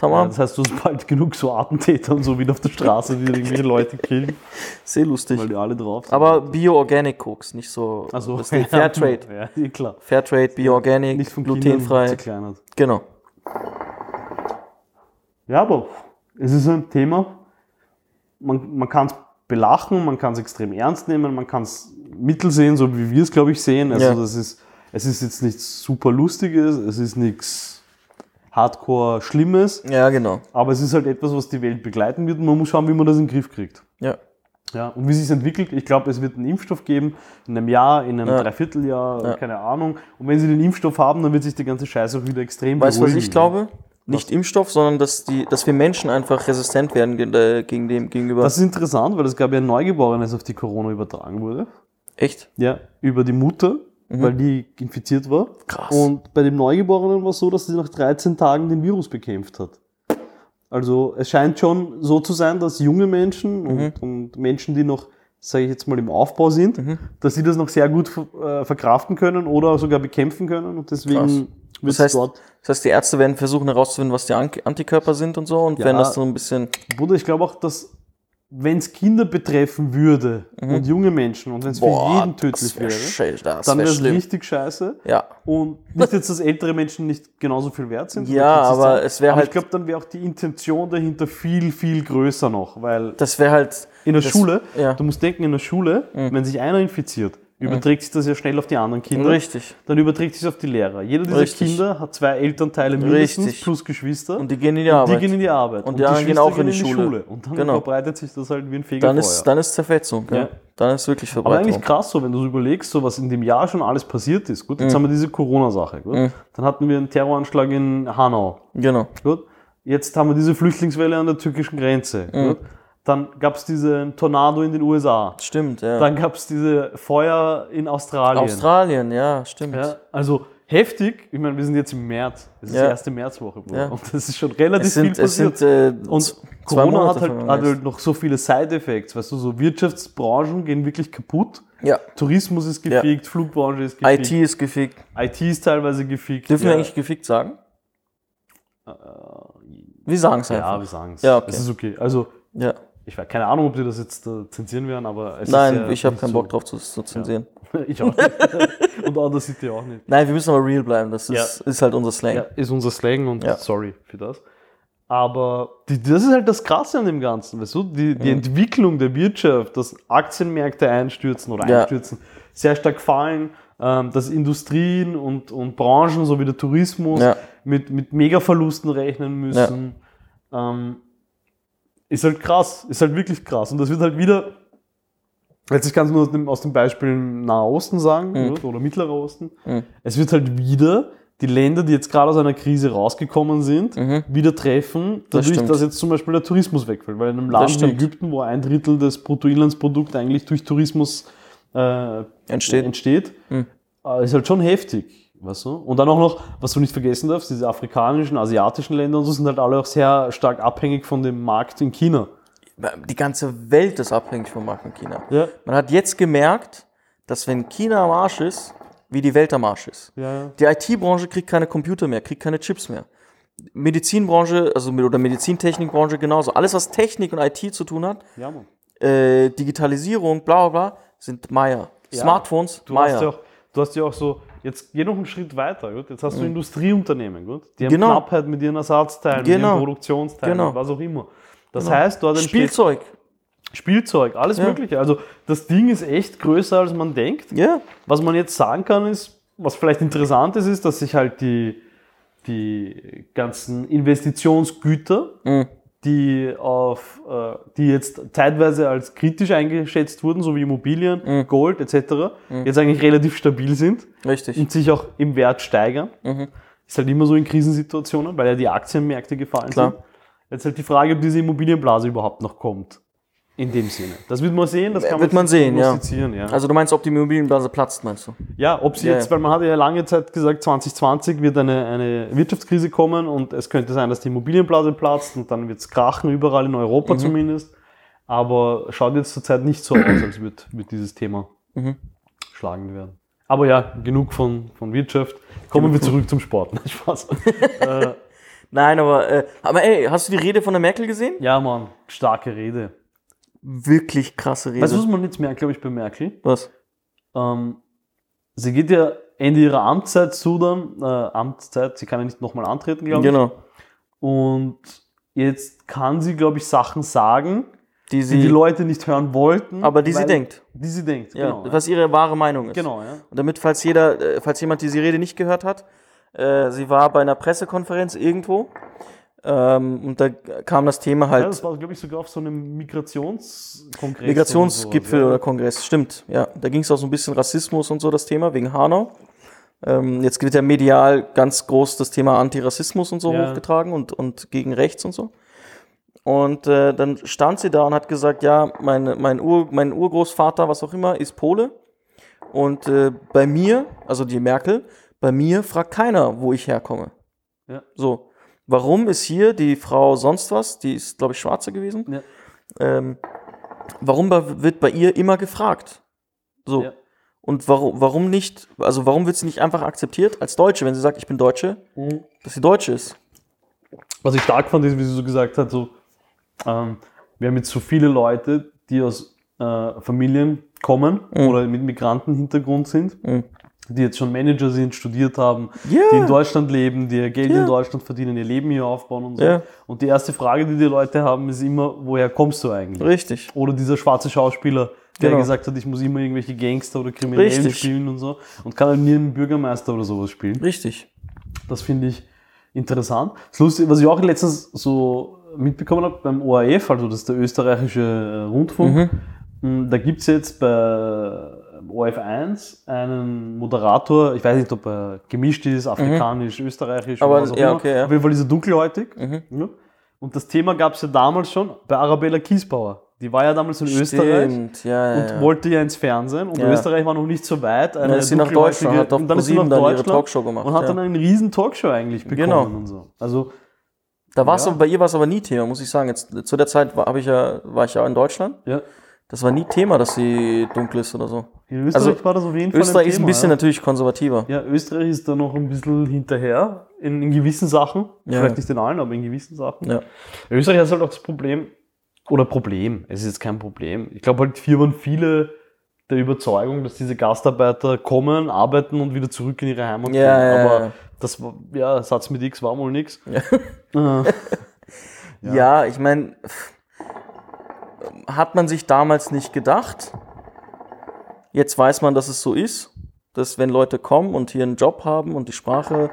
Ja, Tamam. das heißt, du hast bald genug so Attentäter und so wieder auf der Straße, die irgendwelche Leute killen, Sehr lustig. weil die alle drauf sind. Aber Bio-Organic Koks, nicht so. also das ist Fairtrade. Ja, klar. Fairtrade, Bio-Organic, Nicht von glutenfrei. zerkleinert. Genau. Ja, aber es ist ein Thema, man, man kann es belachen, man kann es extrem ernst nehmen, man kann es mittel sehen, so wie wir es, glaube ich, sehen. Also Ja. das ist, es ist jetzt nichts super Lustiges, es ist nichts Hardcore Schlimmes, Ja, genau. aber es ist halt etwas, was die Welt begleiten wird und man muss schauen, wie man das in den Griff kriegt. Ja. Ja, und wie sich es entwickelt, ich glaube, es wird einen Impfstoff geben, in einem Jahr, in einem Ja. Dreivierteljahr, Ja. keine Ahnung. Und wenn sie den Impfstoff haben, dann wird sich die ganze Scheiße auch wieder extrem Weißt du, was ich glaube? Nicht Impfstoff, sondern dass, die, dass wir Menschen einfach resistent werden äh, gegen dem gegenüber. Das ist interessant, weil es gab ja ein Neugeborenes, auf die Corona übertragen wurde. Echt? Ja, über die Mutter, weil die infiziert war. Mhm. Krass. Und bei dem Neugeborenen war es so, dass sie nach 13 Tagen den Virus bekämpft hat. Also es scheint schon so zu sein, dass junge Menschen Mhm. und, und Menschen, die noch, sage ich jetzt mal, im Aufbau sind, Mhm. dass sie das noch sehr gut äh, verkraften können oder sogar bekämpfen können. Und deswegen wird Das heißt, das heißt, die Ärzte werden versuchen herauszufinden, was die An Antikörper sind und so und Ja. werden das so ein bisschen. Bruder, ich glaube auch, dass wenn es Kinder betreffen würde und junge Menschen und wenn es für jeden tödlich Mhm. wäre, das dann wär wäre es richtig scheiße. Ja. Und nicht jetzt, dass ältere Menschen nicht genauso viel wert sind. Ja, aber es wär Aber halt- Ich glaube, dann wäre auch die Intention dahinter viel, viel größer noch. Weil Das wäre halt. in der das- Schule, ja. Mhm. du musst denken, in der Schule, wenn sich einer infiziert, überträgt sich das ja schnell auf die anderen Kinder. Richtig. Dann überträgt sich auf die Lehrer. Jeder dieser Richtig. Kinder hat zwei Elternteile mindestens Richtig. plus Geschwister. Und die gehen in die die Arbeit. gehen in die Arbeit. Und die anderen gehen auch in die Schule. Und dann Genau. verbreitet sich das halt wie ein Fegefeuer. dann, ist, dann ist Zerfetzung. Ja. Ja. Dann ist wirklich Aber Verbreitung. eigentlich krass so, wenn du überlegst, so was in dem Jahr schon alles passiert ist. Gut, jetzt haben wir diese Corona-Sache. Gut? Dann hatten wir einen Terroranschlag in Hanau. Genau. Gut? Jetzt haben wir diese Flüchtlingswelle an der türkischen Grenze. Gut? Dann gab es diesen Tornado in den USA. Stimmt, ja. Dann gab es diese Feuer in Australien. Australien, ja, stimmt. ja, also heftig. Ich meine, wir sind jetzt im März. Es ist Ja. die erste Märzwoche. Ja. Und das ist schon relativ Es sind, viel es passiert. sind äh, und Corona hat halt, hat halt noch so viele Side-Effects. Weißt du, so Wirtschaftsbranchen gehen wirklich kaputt. Ja. Tourismus ist gefickt, Flugbranche ist gefickt, IT ist gefickt. IT ist teilweise gefickt. Dürfen ja. wir eigentlich gefickt sagen? Wir sagen es Ja, einfach. wir sagen es. Ja, okay. Es ist okay. Also, Ja. Ich weiß keine Ahnung, ob die das jetzt äh, zensieren werden, aber es Nein, ist ja ich habe keinen so. Bock drauf zu, zu zensieren. ich auch nicht. Und Audacity City auch nicht. Nein, wir müssen aber real bleiben. Das ist, ist halt unser Slang. Ja, ist unser Slang und Ja. sorry für das. Aber die, das ist halt das Krasse an dem Ganzen, weißt du? Die, die Entwicklung der Wirtschaft, dass Aktienmärkte einstürzen oder Ja. einstürzen, sehr stark fallen, ähm, dass Industrien und, und Branchen, so wie der Tourismus, Ja. mit, mit Megaverlusten rechnen müssen. Ähm, ist halt krass, ist halt wirklich krass. Und das wird halt wieder, jetzt ich kann es nur aus dem, aus dem Beispiel im Nahen Osten sagen Mhm. oder, Mittlerer Osten, es wird halt wieder die Länder, die jetzt gerade aus einer Krise rausgekommen sind, wieder treffen, Mhm. Das dadurch, stimmt. dass jetzt zum Beispiel der Tourismus wegfällt. Weil in einem Land wie. Ägypten, wo ein Drittel des Bruttoinlandsprodukts eigentlich durch Tourismus äh, Entsteht. entsteht äh, ist halt schon heftig. Weißt du? Und dann auch noch, was du nicht vergessen darfst, diese afrikanischen, asiatischen Länder und so sind halt alle auch sehr stark abhängig von dem Markt in China. Die ganze Welt ist abhängig vom Markt in China. Ja. Man hat jetzt gemerkt, dass wenn China am Arsch ist, wie die Welt am Arsch ist. Ja, ja. Die IT-Branche kriegt keine Computer mehr, kriegt keine Chips mehr. Medizinbranche, also mit- oder Medizintechnikbranche genauso. Alles, was Technik und IT zu tun hat, Ja, äh, Digitalisierung, bla bla bla, sind Meier. Smartphones, Du Meier. Du hast ja auch so, jetzt geh noch einen Schritt weiter, gut? Jetzt hast du Industrieunternehmen, gut? Die haben Mhm. Genau. Knappheit mit ihren Ersatzteilen, mit Genau. ihren Produktionsteilen, Genau. was auch immer. Das heißt, dort entsteht Spielzeug. Spielzeug, alles Ja. Mögliche. Also das Ding ist echt größer, als man denkt. Ja. Was man jetzt sagen kann, ist, was vielleicht interessant ist, ist, dass sich halt die, die ganzen Investitionsgüter, Mhm. Die auf, äh, die jetzt zeitweise als kritisch eingeschätzt wurden, so wie Immobilien, Mhm. Gold etc., jetzt eigentlich relativ stabil sind Richtig. und sich auch im Wert steigern. Mhm. Ist halt immer so in Krisensituationen, weil ja die Aktienmärkte gefallen Klar. sind. Jetzt halt die Frage, ob diese Immobilienblase überhaupt noch kommt. In dem Sinne. Das wird man sehen, das kann Wird man sehen, ja. ja. Also du meinst, ob die Immobilienblase platzt, meinst du? Ja, ob sie Ja, jetzt, ja. weil man hat ja lange Zeit gesagt, 2020 wird eine, eine Wirtschaftskrise kommen und es könnte sein, dass die Immobilienblase platzt und dann wird es krachen, überall in Mhm. Europa zumindest. Aber schaut jetzt zurzeit nicht so aus, als würde wird dieses Thema Mhm. schlagend werden. Aber ja, genug von, von Wirtschaft. Kommen wir zurück zum Sport. Nein, Spaß. äh, Nein, aber, äh, aber ey, hast du die Rede von der Merkel gesehen? ja, Mann, starke Rede. Wirklich krasse Rede. Weißt du, was man jetzt merkt, glaube ich, bei Merkel? was? Ähm, sie geht ja Ende ihrer Amtszeit zu dann, äh, Amtszeit, sie kann ja nicht nochmal antreten, glaube ich. Genau. Und jetzt kann sie, glaube ich, Sachen sagen, Die die sie, die Leute nicht hören wollten. aber die sie weil- denkt. Die sie denkt, Ja, genau. was ihre wahre Meinung ist. genau, ja. Und damit, falls jeder, äh, falls jemand diese Rede nicht gehört hat, äh, sie war bei einer Pressekonferenz irgendwo ähm, und da kam das Thema ja. halt Das war, glaube ich, sogar auf so einem Migrationskongress. Migrationsgipfel oder, oder sowas, Kongress, stimmt. Ja, da ging es auch so ein bisschen Rassismus und so das Thema wegen Hanau. Ähm, jetzt wird ja medial ganz groß das Thema Antirassismus und so Ja. hochgetragen und, und gegen rechts und so. Und äh, dann stand sie da und hat gesagt, ja, mein, mein, Ur, mein Urgroßvater, was auch immer, ist Pole. Und äh, bei mir, also die Merkel, bei mir fragt keiner, wo ich herkomme. Ja. So. Warum ist hier die Frau sonst was, die ist, glaube ich, Schwarze gewesen, Ja. ähm, warum wird bei ihr immer gefragt? So. Ja. Und warum, warum nicht, also warum wird sie nicht einfach akzeptiert als Deutsche, wenn sie sagt, ich bin Deutsche. Mhm. dass sie Deutsche ist? Was ich stark fand, ist, wie sie so gesagt hat, so, ähm, wir haben jetzt so viele Leute, die aus äh, Familien kommen Mhm. oder mit Migrantenhintergrund sind, Mhm. Die jetzt schon Manager sind, studiert haben, Ja. die in Deutschland leben, die ihr Geld Ja. in Deutschland verdienen, ihr Leben hier aufbauen und so. Ja. Und die erste Frage, die die Leute haben, ist immer, woher kommst du eigentlich? Richtig. Oder dieser schwarze Schauspieler, der Genau. gesagt hat, ich muss immer irgendwelche Gangster oder Kriminellen Richtig. spielen und so und kann halt nie einen Bürgermeister oder sowas spielen. Richtig. Das finde ich interessant. Das Lustige, was ich auch letztens so mitbekommen habe beim ORF, also das ist der österreichische äh, Rundfunk, Mhm. m, da gibt es jetzt bei ORF1 einen Moderator, ich weiß nicht, ob er gemischt ist, afrikanisch, österreichisch, Mhm. Aber, oder was auch ja, immer. okay, ja. Auf jeden Fall ist er dunkelhäutig. Mhm. Ja. Und das Thema gab es ja damals schon bei Arabella Kiesbauer. Die war ja damals in Österreich Stimmt, ja, ja, und wollte ja ins Fernsehen und. Österreich war noch nicht so weit. dann ist sie nach Deutschland, hat und dann ist sie nach dann ihre Deutschland Talkshow gemacht. und hat dann eine riesen Talkshow eigentlich bekommen Genau. und so. Also Da war es Ja. aber bei ihr war es aber nie Thema, muss ich sagen. Jetzt zu der Zeit war, ich ja, war ich ja in Deutschland. ja, Das war nie Thema, dass sie dunkel ist oder so. in Österreich Also, war das auf jeden Fall Österreich ein ist ein Thema, bisschen ja. natürlich konservativer. Ja, Österreich ist da noch ein bisschen hinterher in, in gewissen Sachen. Ja. Vielleicht nicht in allen, aber in gewissen Sachen. Ja. Österreich hat halt auch das Problem, oder Problem, es ist jetzt kein Problem. Ich glaube halt, hier waren viele der Überzeugung, dass diese Gastarbeiter kommen, arbeiten und wieder zurück in ihre Heimat Ja, ja, Aber das war, ja, Satz mit X war wohl nix. Ja. Äh, Ja, ich meine, hat man sich damals nicht gedacht. Jetzt weiß man, dass es so ist, dass wenn Leute kommen und hier einen Job haben und die Sprache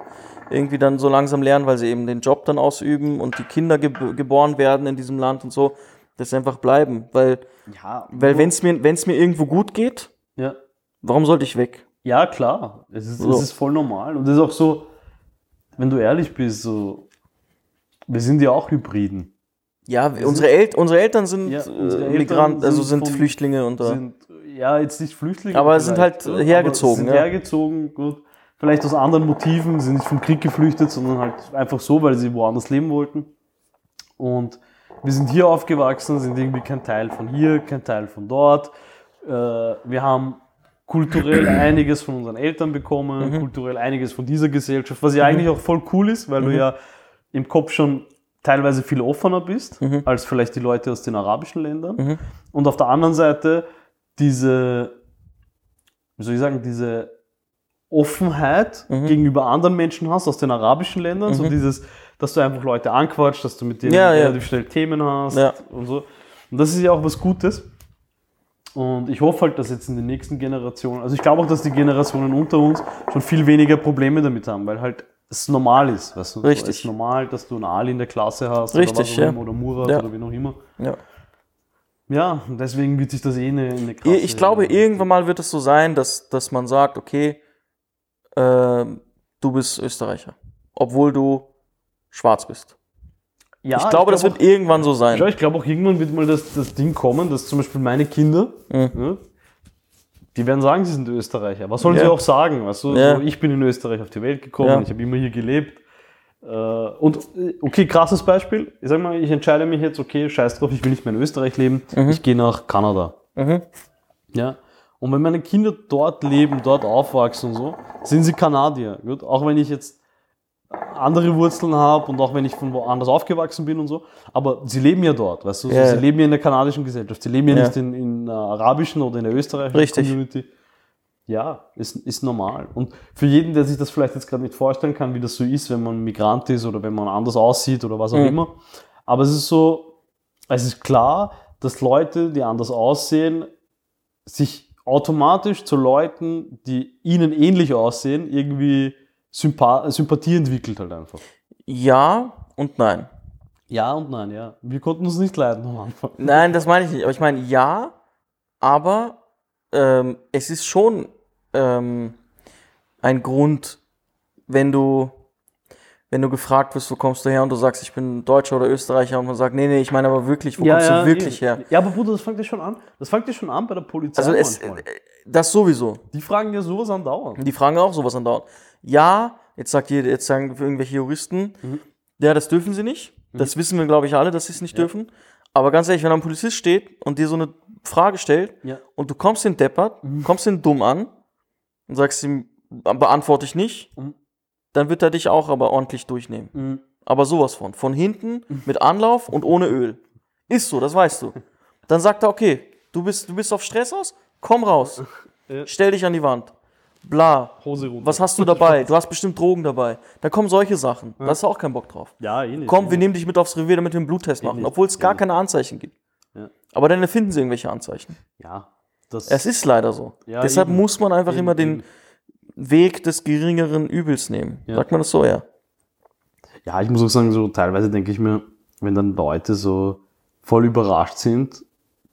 irgendwie dann so langsam lernen, weil sie eben den Job dann ausüben und die Kinder geb geboren werden in diesem Land und so, sie einfach bleiben. Weil, ja, weil wenn es mir, wenn's mir irgendwo gut geht, ja. warum sollte ich weg? Ja, klar. Es ist, So. es ist voll normal. Und es ist auch so, wenn du ehrlich bist, so, wir sind ja auch Hybriden. Ja, unsere, El unsere Eltern sind Ja, äh, unsere Migranten, also sind sind Flüchtlinge und da. Sind, ja, jetzt nicht Flüchtlinge. Aber sind halt ja, hergezogen, Aber sind ja. hergezogen, gut. Vielleicht aus anderen Motiven, sind nicht vom Krieg geflüchtet, sondern halt einfach so, weil sie woanders leben wollten. Und wir sind hier aufgewachsen, sind irgendwie kein Teil von hier, kein Teil von dort. Äh, wir haben kulturell einiges von unseren Eltern bekommen, Mhm. kulturell einiges von dieser Gesellschaft, was ja eigentlich auch voll cool ist, weil du Mhm. ja im Kopf schon teilweise viel offener bist, Mhm. als vielleicht die Leute aus den arabischen Ländern. Und auf der anderen Seite diese, wie soll ich sagen, diese Offenheit Mhm. gegenüber anderen Menschen hast aus den arabischen Ländern, so dieses, dass du einfach Leute anquatscht, dass du mit denen Ja, ja. relativ schnell Themen hast Ja. und so. Und das ist ja auch was Gutes. Und ich hoffe halt, dass jetzt in den nächsten Generationen, also ich glaube auch, dass die Generationen unter uns schon viel weniger Probleme damit haben, weil halt es normal ist. Weißt du? Richtig. Es ist normal, dass du einen Ali in der Klasse hast Richtig, oder, was auch ja. immer, oder Murat Ja. oder wie auch immer. Ja. Ja, deswegen wird sich das eh eine, eine krasse... Ich glaube, irgendwann mal wird es so sein, dass, dass man sagt, okay, ähm, du bist Österreicher. obwohl du schwarz bist. Ja, ich glaube, das glaub wird irgendwann so sein. Ja, ich glaube auch irgendwann wird mal das, das Ding kommen, dass zum Beispiel meine Kinder, ja, die werden sagen, sie sind Österreicher. Was sollen Ja. sie auch sagen? Weißt du? Ja. so, ich bin in Österreich auf die Welt gekommen, Ja. ich habe immer hier gelebt. Äh, Und äh, okay, krasses Beispiel. Ich sag mal, ich entscheide mich jetzt, okay, scheiß drauf, ich will nicht mehr in Österreich leben, ich gehe nach Kanada. Mhm. Ja. Und wenn meine Kinder dort leben, dort aufwachsen und so, sind sie Kanadier. Gut? Auch wenn ich jetzt andere Wurzeln habe und auch wenn ich von woanders aufgewachsen bin und so. Aber sie leben ja dort, weißt du? Ja. Sie leben ja in der kanadischen Gesellschaft. Sie leben ja, Ja. nicht in, in der arabischen oder in der österreichischen Richtig. Community. Ja, ist, ist normal. Und für jeden, der sich das vielleicht jetzt gerade nicht vorstellen kann, wie das so ist, wenn man Migrant ist oder wenn man anders aussieht oder was auch Mhm. immer. Aber es ist so, es ist klar, dass Leute, die anders aussehen, sich automatisch zu Leuten, die ihnen ähnlich aussehen, irgendwie Sympa Sympathie entwickelt halt einfach. Ja und nein. Ja und nein, ja. Wir konnten uns nicht leiden am Anfang. Nein, das meine ich nicht. Aber ich meine, ja, aber ähm, es ist schon ähm, ein Grund, wenn du, wenn du gefragt wirst, wo kommst du her und du sagst, ich bin Deutscher oder Österreicher und man sagt, nee, nee, ich meine aber wirklich, wo kommst du wirklich eben. her? Ja, aber Bruder, das fängt ja schon an. Das fängt ja schon an bei der Polizei Also es, manchmal. äh, das sowieso. Die fragen ja sowas andauernd. Die fragen auch sowas andauernd. Ja, jetzt sagt jeder, jetzt sagen irgendwelche Juristen, Mhm. ja, das dürfen sie nicht. Das wissen wir, glaube ich, alle, dass sie es nicht dürfen. Aber ganz ehrlich, wenn ein Polizist steht und dir so eine Frage stellt Ja. und du kommst den deppert, Mhm. kommst den dumm an und sagst ihm, beantworte ich nicht, Mhm. Dann wird er dich auch aber ordentlich durchnehmen. Mhm. Aber sowas von. Von hinten, mit Anlauf und ohne Öl. Ist so, das weißt du. Dann sagt er, okay, du bist, du bist auf Stress aus, komm raus. Ja. Stell dich an die Wand. Bla. Hose runter. Was hast du dabei? Du hast bestimmt Drogen dabei. Da kommen solche Sachen. Da hast du auch keinen Bock drauf. Ja, nicht. Komm, wir nehmen dich mit aufs Revier, damit wir einen Bluttest machen, obwohl es gar keine Anzeichen gibt. Ja. Aber dann erfinden sie irgendwelche Anzeichen. Ja, das Es ist leider so. Ja, Deshalb eben. muss man einfach Eben, immer den eben. Weg des geringeren Übels nehmen. Ja. Sagt man das so, ja? Ja, ich muss auch sagen, so teilweise denke ich mir, wenn dann Leute so voll überrascht sind,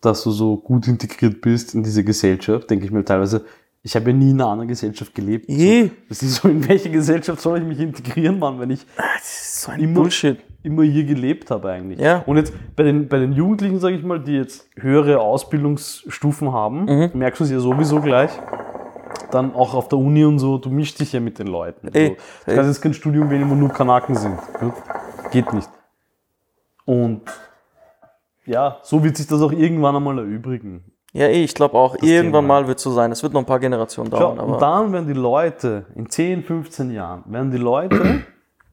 dass du so gut integriert bist in diese Gesellschaft, denke ich mir teilweise, ich habe ja nie in einer anderen Gesellschaft gelebt. Je. So, das ist so, in welche Gesellschaft soll ich mich integrieren, Mann, wenn ich ist so Immer- Bullshit. immer hier gelebt habe eigentlich. Ja. Und jetzt bei den, bei den Jugendlichen, sage ich mal, die jetzt höhere Ausbildungsstufen haben, Mhm. merkst du es ja sowieso gleich. Dann auch auf der Uni und so, du mischst dich ja mit den Leuten. Ey, so. Du kannst jetzt kein Studium wählen, wo nur Kanaken sind. Geht nicht. Und ja, so wird sich das auch irgendwann einmal erübrigen. Ja, eh, ich glaube auch, Thema. irgendwann mal wird es so sein. Es wird noch ein paar Generationen dauern. aber und dann werden die Leute, in 10, 15 Jahren, werden die Leute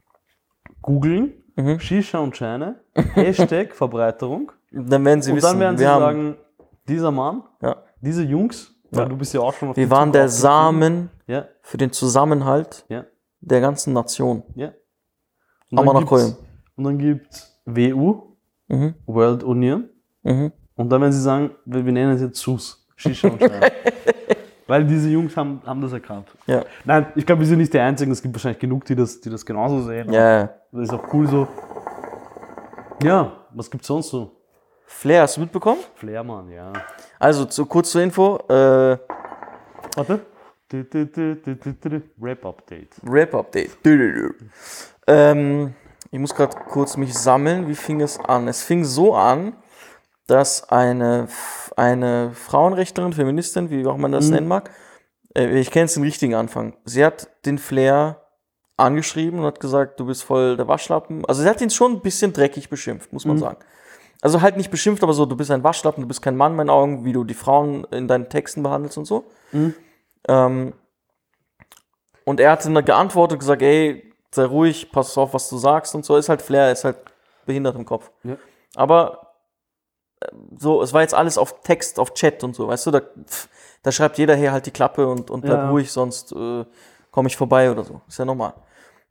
googeln, Mhm. Shisha und Scheine, Hashtag Verbreiterung. dann werden sie Und wissen, dann werden sie sagen, dieser Mann, ja, diese Jungs, Ja. du bist ja auch schon auf wir waren Zug der. Samen Ja, für den Zusammenhalt ja, der ganzen Nation. ja. Und dann gibt's-. Und dann gibt es WU, Mhm. World Union. Mhm. Und dann werden sie sagen, wir, wir nennen es jetzt SUS, Shisha und. Weil diese Jungs haben, haben das erkannt. Ja. Nein, ich glaube, wir sind nicht die Einzigen. Es gibt wahrscheinlich genug, die das, die das genauso sehen. Ja, ja. Das ist auch cool so. Ja, was gibt's sonst so? Flair, hast du mitbekommen? Flairmann, ja. Also, zu, kurz zur Info, äh, Warte. Rap-Update. Rap-Update. Ähm, ich muss gerade kurz mich sammeln. Wie fing es an? Es fing so an, dass eine, eine Frauenrechtlerin, Feministin, wie auch man das nennen mag, äh, ich kenne jetzt den richtigen Anfang. Sie hat den Flair angeschrieben und hat gesagt, du bist voll der Waschlappen. Also sie hat ihn schon ein bisschen dreckig beschimpft, muss man sagen. Also halt nicht beschimpft, aber so, du bist ein Waschlappen, du bist kein Mann in meinen Augen, wie du die Frauen in deinen Texten behandelst und so. Ähm, und er hat dann geantwortet und gesagt, ey, sei ruhig, pass auf, was du sagst und so. Ist halt Flair, ist halt behindert im Kopf. Ja. Aber äh, so, es war jetzt alles auf Text, auf Chat und so, weißt du, da, pff, da schreibt jeder hier halt die Klappe und, und bleib Ja. ruhig, sonst äh, komme ich vorbei oder so. Ist ja normal.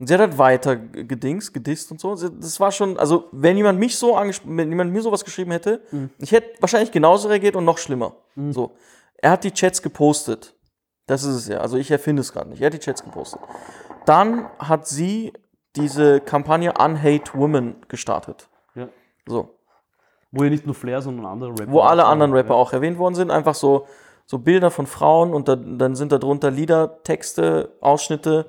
Und sie hat halt weiter gedings, gedisst und so. Das war schon, also wenn jemand mich so angesprochen, wenn jemand mir sowas geschrieben hätte, ich hätte wahrscheinlich genauso reagiert und noch schlimmer. So. Er hat die Chats gepostet. Das ist es ja. Also ich erfinde es gerade nicht. Er hat die Chats gepostet. Dann hat sie diese Kampagne Unhate Women gestartet. Ja. So. Wo ja nicht nur Flair, sondern andere Rapper. Wo alle anderen Rapper auch erwähnt worden sind. Einfach so, so Bilder von Frauen und da, dann sind da drunter Lieder, Texte, Ausschnitte,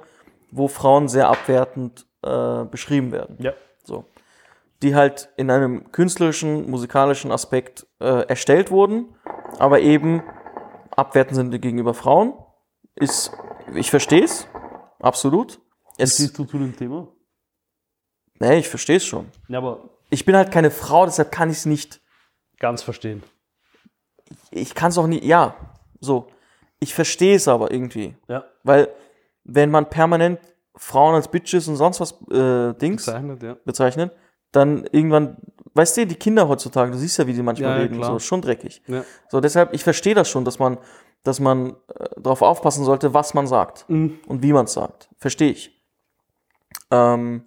wo Frauen sehr abwertend äh, beschrieben werden. Ja. So. Die halt in einem künstlerischen, musikalischen Aspekt äh, erstellt wurden, aber eben abwertend sind gegenüber Frauen. Ist, ich verstehe es, absolut. Wie Es, stehst du zu dem Thema? nee, ich verstehe es schon. Ja, aber Ich bin halt keine Frau, deshalb kann ich es nicht. ganz verstehen. Ich kann es auch nicht, ja, so. Ich verstehe es aber irgendwie. Ja. Weil, wenn man permanent Frauen als Bitches und sonst was äh, Dings Bezeichnet, ja. bezeichnet, dann irgendwann, weißt du, die Kinder heutzutage, du siehst ja, wie die manchmal Ja, reden, klar. so, schon dreckig. ja. So, deshalb, ich verstehe das schon, dass man, dass man äh, darauf aufpassen sollte, was man sagt Mhm. und wie man es sagt. Verstehe ich. Ähm,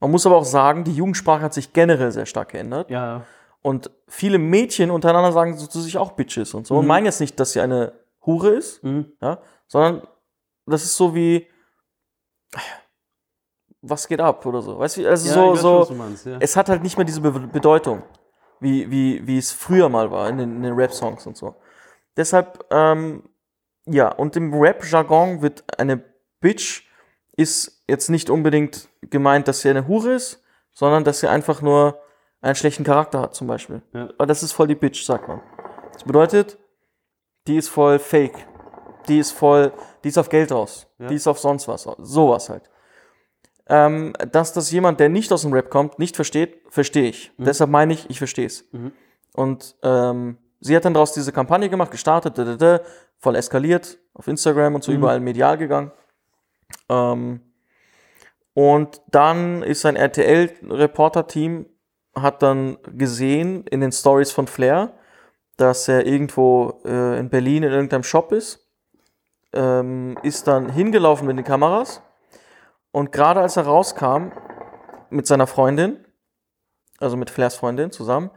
man muss aber auch sagen, die Jugendsprache hat sich generell sehr stark geändert. Ja. Und viele Mädchen untereinander sagen so zu sich auch Bitches und so. Und Mhm. meinen jetzt nicht, dass sie eine Hure ist, Mhm. ja, sondern das ist so wie, was geht ab oder so. Weißt du, also Ja, so, weiß so, meinst, ja. es hat halt nicht mehr diese Be Bedeutung, wie, wie, wie es früher mal war in den, in den Rap-Songs und so. Deshalb, ähm, ja, und im Rap-Jargon wird eine Bitch ist jetzt nicht unbedingt gemeint, dass sie eine Hure ist, sondern dass sie einfach nur einen schlechten Charakter hat, zum Beispiel. Ja. Aber das ist voll die Bitch, sagt man. Das bedeutet, die ist voll fake. Die ist voll, die ist auf Geld aus. Ja. Die ist auf sonst was. Sowas halt. Ähm, dass das jemand, der nicht aus dem Rap kommt, nicht versteht, verstehe ich. Deshalb meine ich, ich verstehe es. Mhm. Und ähm, sie hat dann daraus diese Kampagne gemacht, gestartet, da, da, da, voll eskaliert, auf Instagram und so Mhm. überall medial gegangen. Ähm, und dann ist ein RTL-Reporter-Team, hat dann gesehen in den Stories von Flair, dass er irgendwo äh, in Berlin in irgendeinem Shop ist, ähm, ist dann hingelaufen mit den Kameras und gerade als er rauskam mit seiner Freundin, also mit Flairs Freundin zusammen,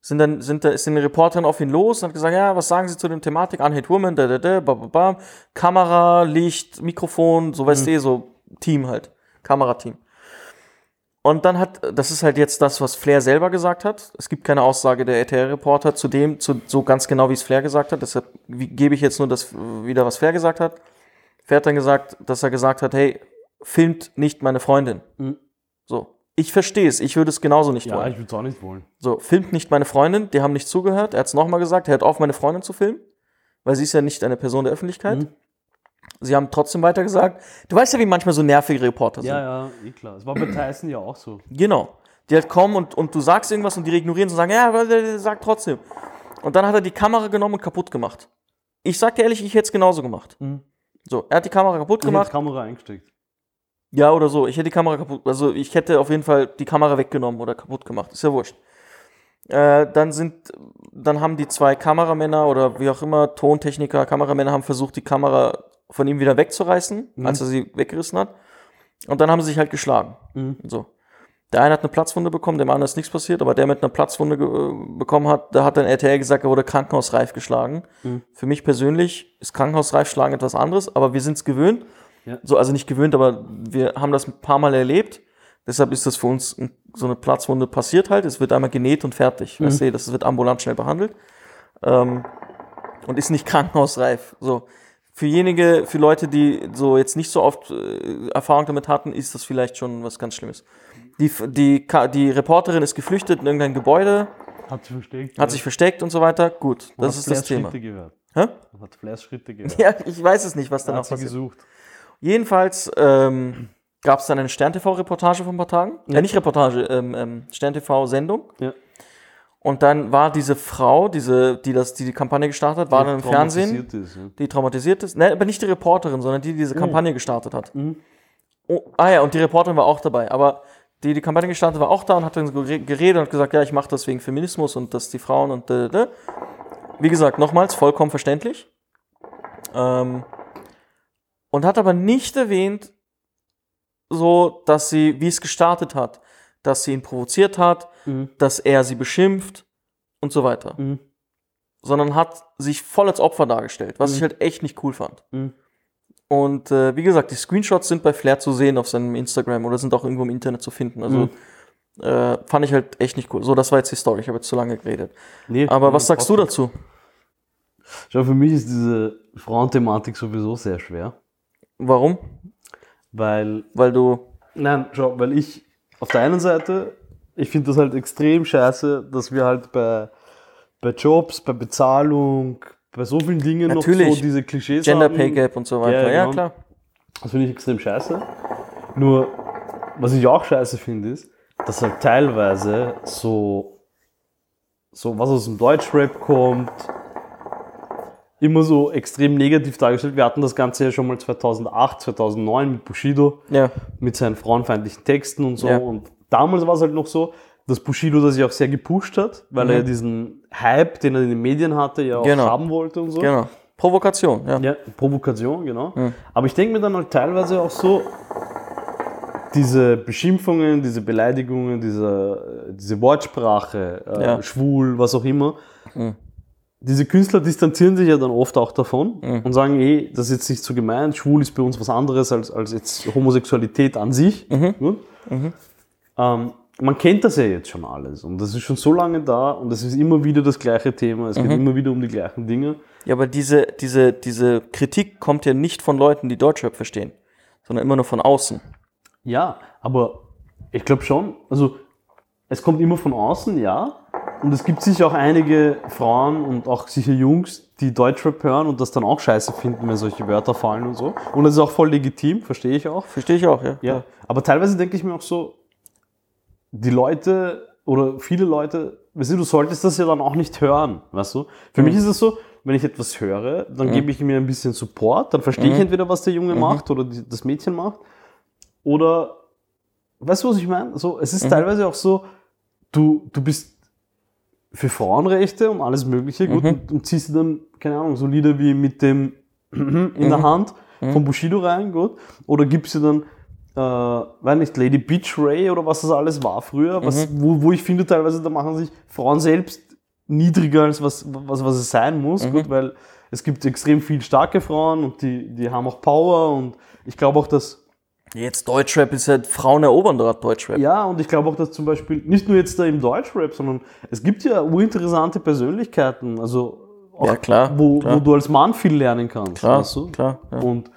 sind dann, sind da, ist eine Reporterin auf ihn los und hat gesagt, ja, was sagen Sie zu dem Thematik? Unhate Woman, da, da, da, ba, ba, ba. Kamera, Licht, Mikrofon, so weißt du, eh, so Team halt, Kamerateam. Und dann hat, das ist halt jetzt das, was Flair selber gesagt hat. Es gibt keine Aussage der RTL-Reporter zu dem, zu, so ganz genau, wie es Flair gesagt hat. Deshalb gebe ich jetzt nur das wieder, was Flair gesagt hat. Flair hat dann gesagt, dass er gesagt hat, hey, filmt nicht meine Freundin. Mhm. So. Ich verstehe es, ich würde es genauso nicht Ja, wollen. ich würde es auch nicht wollen. So, filmt nicht meine Freundin, die haben nicht zugehört. Er hat es nochmal gesagt, er hört auf, meine Freundin zu filmen, weil sie ist ja nicht eine Person der Öffentlichkeit. Mhm. Sie haben trotzdem weiter gesagt. Du weißt ja, wie manchmal so nervige Reporter sind. Ja, ja, eh klar. Es war bei Tyson ja auch so. Genau. Die halt kommen und, und du sagst irgendwas und die ignorieren und sagen, ja, sagt trotzdem. Und dann hat er die Kamera genommen und kaputt gemacht. Ich sag dir ehrlich, ich hätte es genauso gemacht. Mhm. So, er hat die Kamera kaputt Ich gemacht. die Kamera eingesteckt. Ja, oder so. Ich hätte die Kamera kaputt, also ich hätte auf jeden Fall die Kamera weggenommen oder kaputt gemacht. Ist ja wurscht. Äh, dann sind, dann haben die zwei Kameramänner oder wie auch immer, Tontechniker, Kameramänner haben versucht, die Kamera von ihm wieder wegzureißen, Mhm. als er sie weggerissen hat. Und dann haben sie sich halt geschlagen. Mhm. So. Der eine hat eine Platzwunde bekommen, dem anderen ist nichts passiert, aber der mit einer Platzwunde äh, bekommen hat, da hat dann RTL gesagt, er wurde krankenhausreif geschlagen. Mhm. Für mich persönlich ist krankenhausreif schlagen etwas anderes, aber wir sind es gewöhnt. Ja. So, also nicht gewöhnt, aber wir haben das ein paar Mal erlebt. Deshalb ist das für uns so eine Platzwunde passiert halt. Es wird einmal genäht und fertig. Weißt du, das wird ambulant schnell behandelt. Ähm, und ist nicht krankenhausreif. So. Für jenige, für Leute, die so jetzt nicht so oft äh, Erfahrung damit hatten, ist das vielleicht schon was ganz Schlimmes. Die, die, die Reporterin ist geflüchtet in irgendein Gebäude, Hat sich versteckt. hat sich versteckt und so weiter. Gut, Man das ist das Thema. Gehört. Hä? Hat Flairs Schritte gehört. Ja, ich weiß es nicht, was danach hat sie passiert. gesucht. Jedenfalls ähm, gab es dann eine Stern-TV-Reportage vor ein paar Tagen. Ja. Äh, nicht Reportage, ähm, ähm, Stern-TV-Sendung. Ja. Und dann war diese Frau, diese, die das, die, die Kampagne gestartet hat, war dann im Fernsehen, Ist, ja. die traumatisiert ist. Ne, aber nicht die Reporterin, sondern die, die diese Kampagne gestartet hat. Mhm. Oh, ah ja, und die Reporterin war auch dabei. Aber die die Kampagne gestartet war auch da und hat dann geredet und gesagt, ja, ich mache das wegen Feminismus und dass die Frauen und da, da. Wie gesagt, nochmals, vollkommen verständlich. Ähm, und hat aber nicht erwähnt, so, dass sie, wie es gestartet hat, dass sie ihn provoziert hat, Mhm. dass er sie beschimpft und so weiter. Mhm. Sondern hat sich voll als Opfer dargestellt, was Mhm. ich halt echt nicht cool fand. Mhm. Und äh, wie gesagt, die Screenshots sind bei Flair zu sehen auf seinem Instagram oder sind auch irgendwo im Internet zu finden. Also Mhm. äh, fand ich halt echt nicht cool. So, das war jetzt die Story. Ich habe jetzt zu lange geredet. Nee, Aber was sagst du dazu? Schau, für mich ist diese Frauenthematik sowieso sehr schwer, Warum? weil Weil du Nein, schau, weil ich auf der einen Seite, ich finde das halt extrem scheiße, dass wir halt bei, bei Jobs, bei Bezahlung, bei so vielen Dingen noch Natürlich. so diese Klischees Gender haben. Pay Gap und so weiter. Ja, Ja, genau. klar. Das finde ich extrem scheiße. Nur, was ich auch scheiße finde, ist, dass halt teilweise so, so was aus dem Deutschrap kommt, immer so extrem negativ dargestellt. Wir hatten das Ganze ja schon mal 2008, 2009 mit Bushido, Ja. mit seinen frauenfeindlichen Texten und so. Ja. Und damals war es halt noch so, dass Bushido das ja auch sehr gepusht hat, weil er ja diesen Hype, den er in den Medien hatte, ja auch Mhm. Genau. haben wollte und so. Genau. Provokation, ja. Ja, Provokation, genau. Aber ich denke mir dann halt teilweise auch so, diese Beschimpfungen, diese Beleidigungen, diese, diese Wortsprache, äh, Ja. schwul, was auch immer, diese Künstler distanzieren sich ja dann oft auch davon und sagen, eh, das ist jetzt nicht so gemeint, schwul ist bei uns was anderes als, als jetzt Homosexualität an sich. Gut? Ähm, man kennt das ja jetzt schon alles und das ist schon so lange da und es ist immer wieder das gleiche Thema, es geht immer wieder um die gleichen Dinge. Ja, aber diese, diese, diese Kritik kommt ja nicht von Leuten, die Deutschrap verstehen, sondern immer nur von außen. Ja, aber ich glaube schon, also es kommt immer von außen, ja. Und es gibt sicher auch einige Frauen und auch sicher Jungs, die Deutschrap hören und das dann auch scheiße finden, wenn solche Wörter fallen und so. Und das ist auch voll legitim, verstehe ich auch. Verstehe ich auch, ja. Ja. Aber teilweise denke ich mir auch so, die Leute oder viele Leute, weißt du, du solltest das ja dann auch nicht hören, weißt du? Für mich ist es so, wenn ich etwas höre, dann gebe ich mir ein bisschen Support, dann verstehe ich entweder, was der Junge macht oder die, das Mädchen macht. Oder, weißt du, was ich meine? So, es ist teilweise auch so, du, du bist für Frauenrechte und alles Mögliche, gut, und, und ziehst dann, keine Ahnung, so Lieder wie mit dem in der Hand von Bushido rein, gut, oder gibst du dann, äh, weiß nicht, Lady Beach Ray oder was das alles war früher, was, wo, wo ich finde teilweise, da machen sich Frauen selbst niedriger als was, was, was es sein muss, gut, weil es gibt extrem viel starke Frauen und die, die haben auch Power und ich glaube auch, dass Jetzt Deutschrap ist ja Frauen erobern gerade Deutschrap. ja, und ich glaube auch, dass zum Beispiel nicht nur jetzt da im Deutschrap, sondern es gibt ja urinteressante Persönlichkeiten, also auch, Ja, klar, wo, klar. wo du als Mann viel lernen kannst. Klar, weißt du? klar. Ja. Und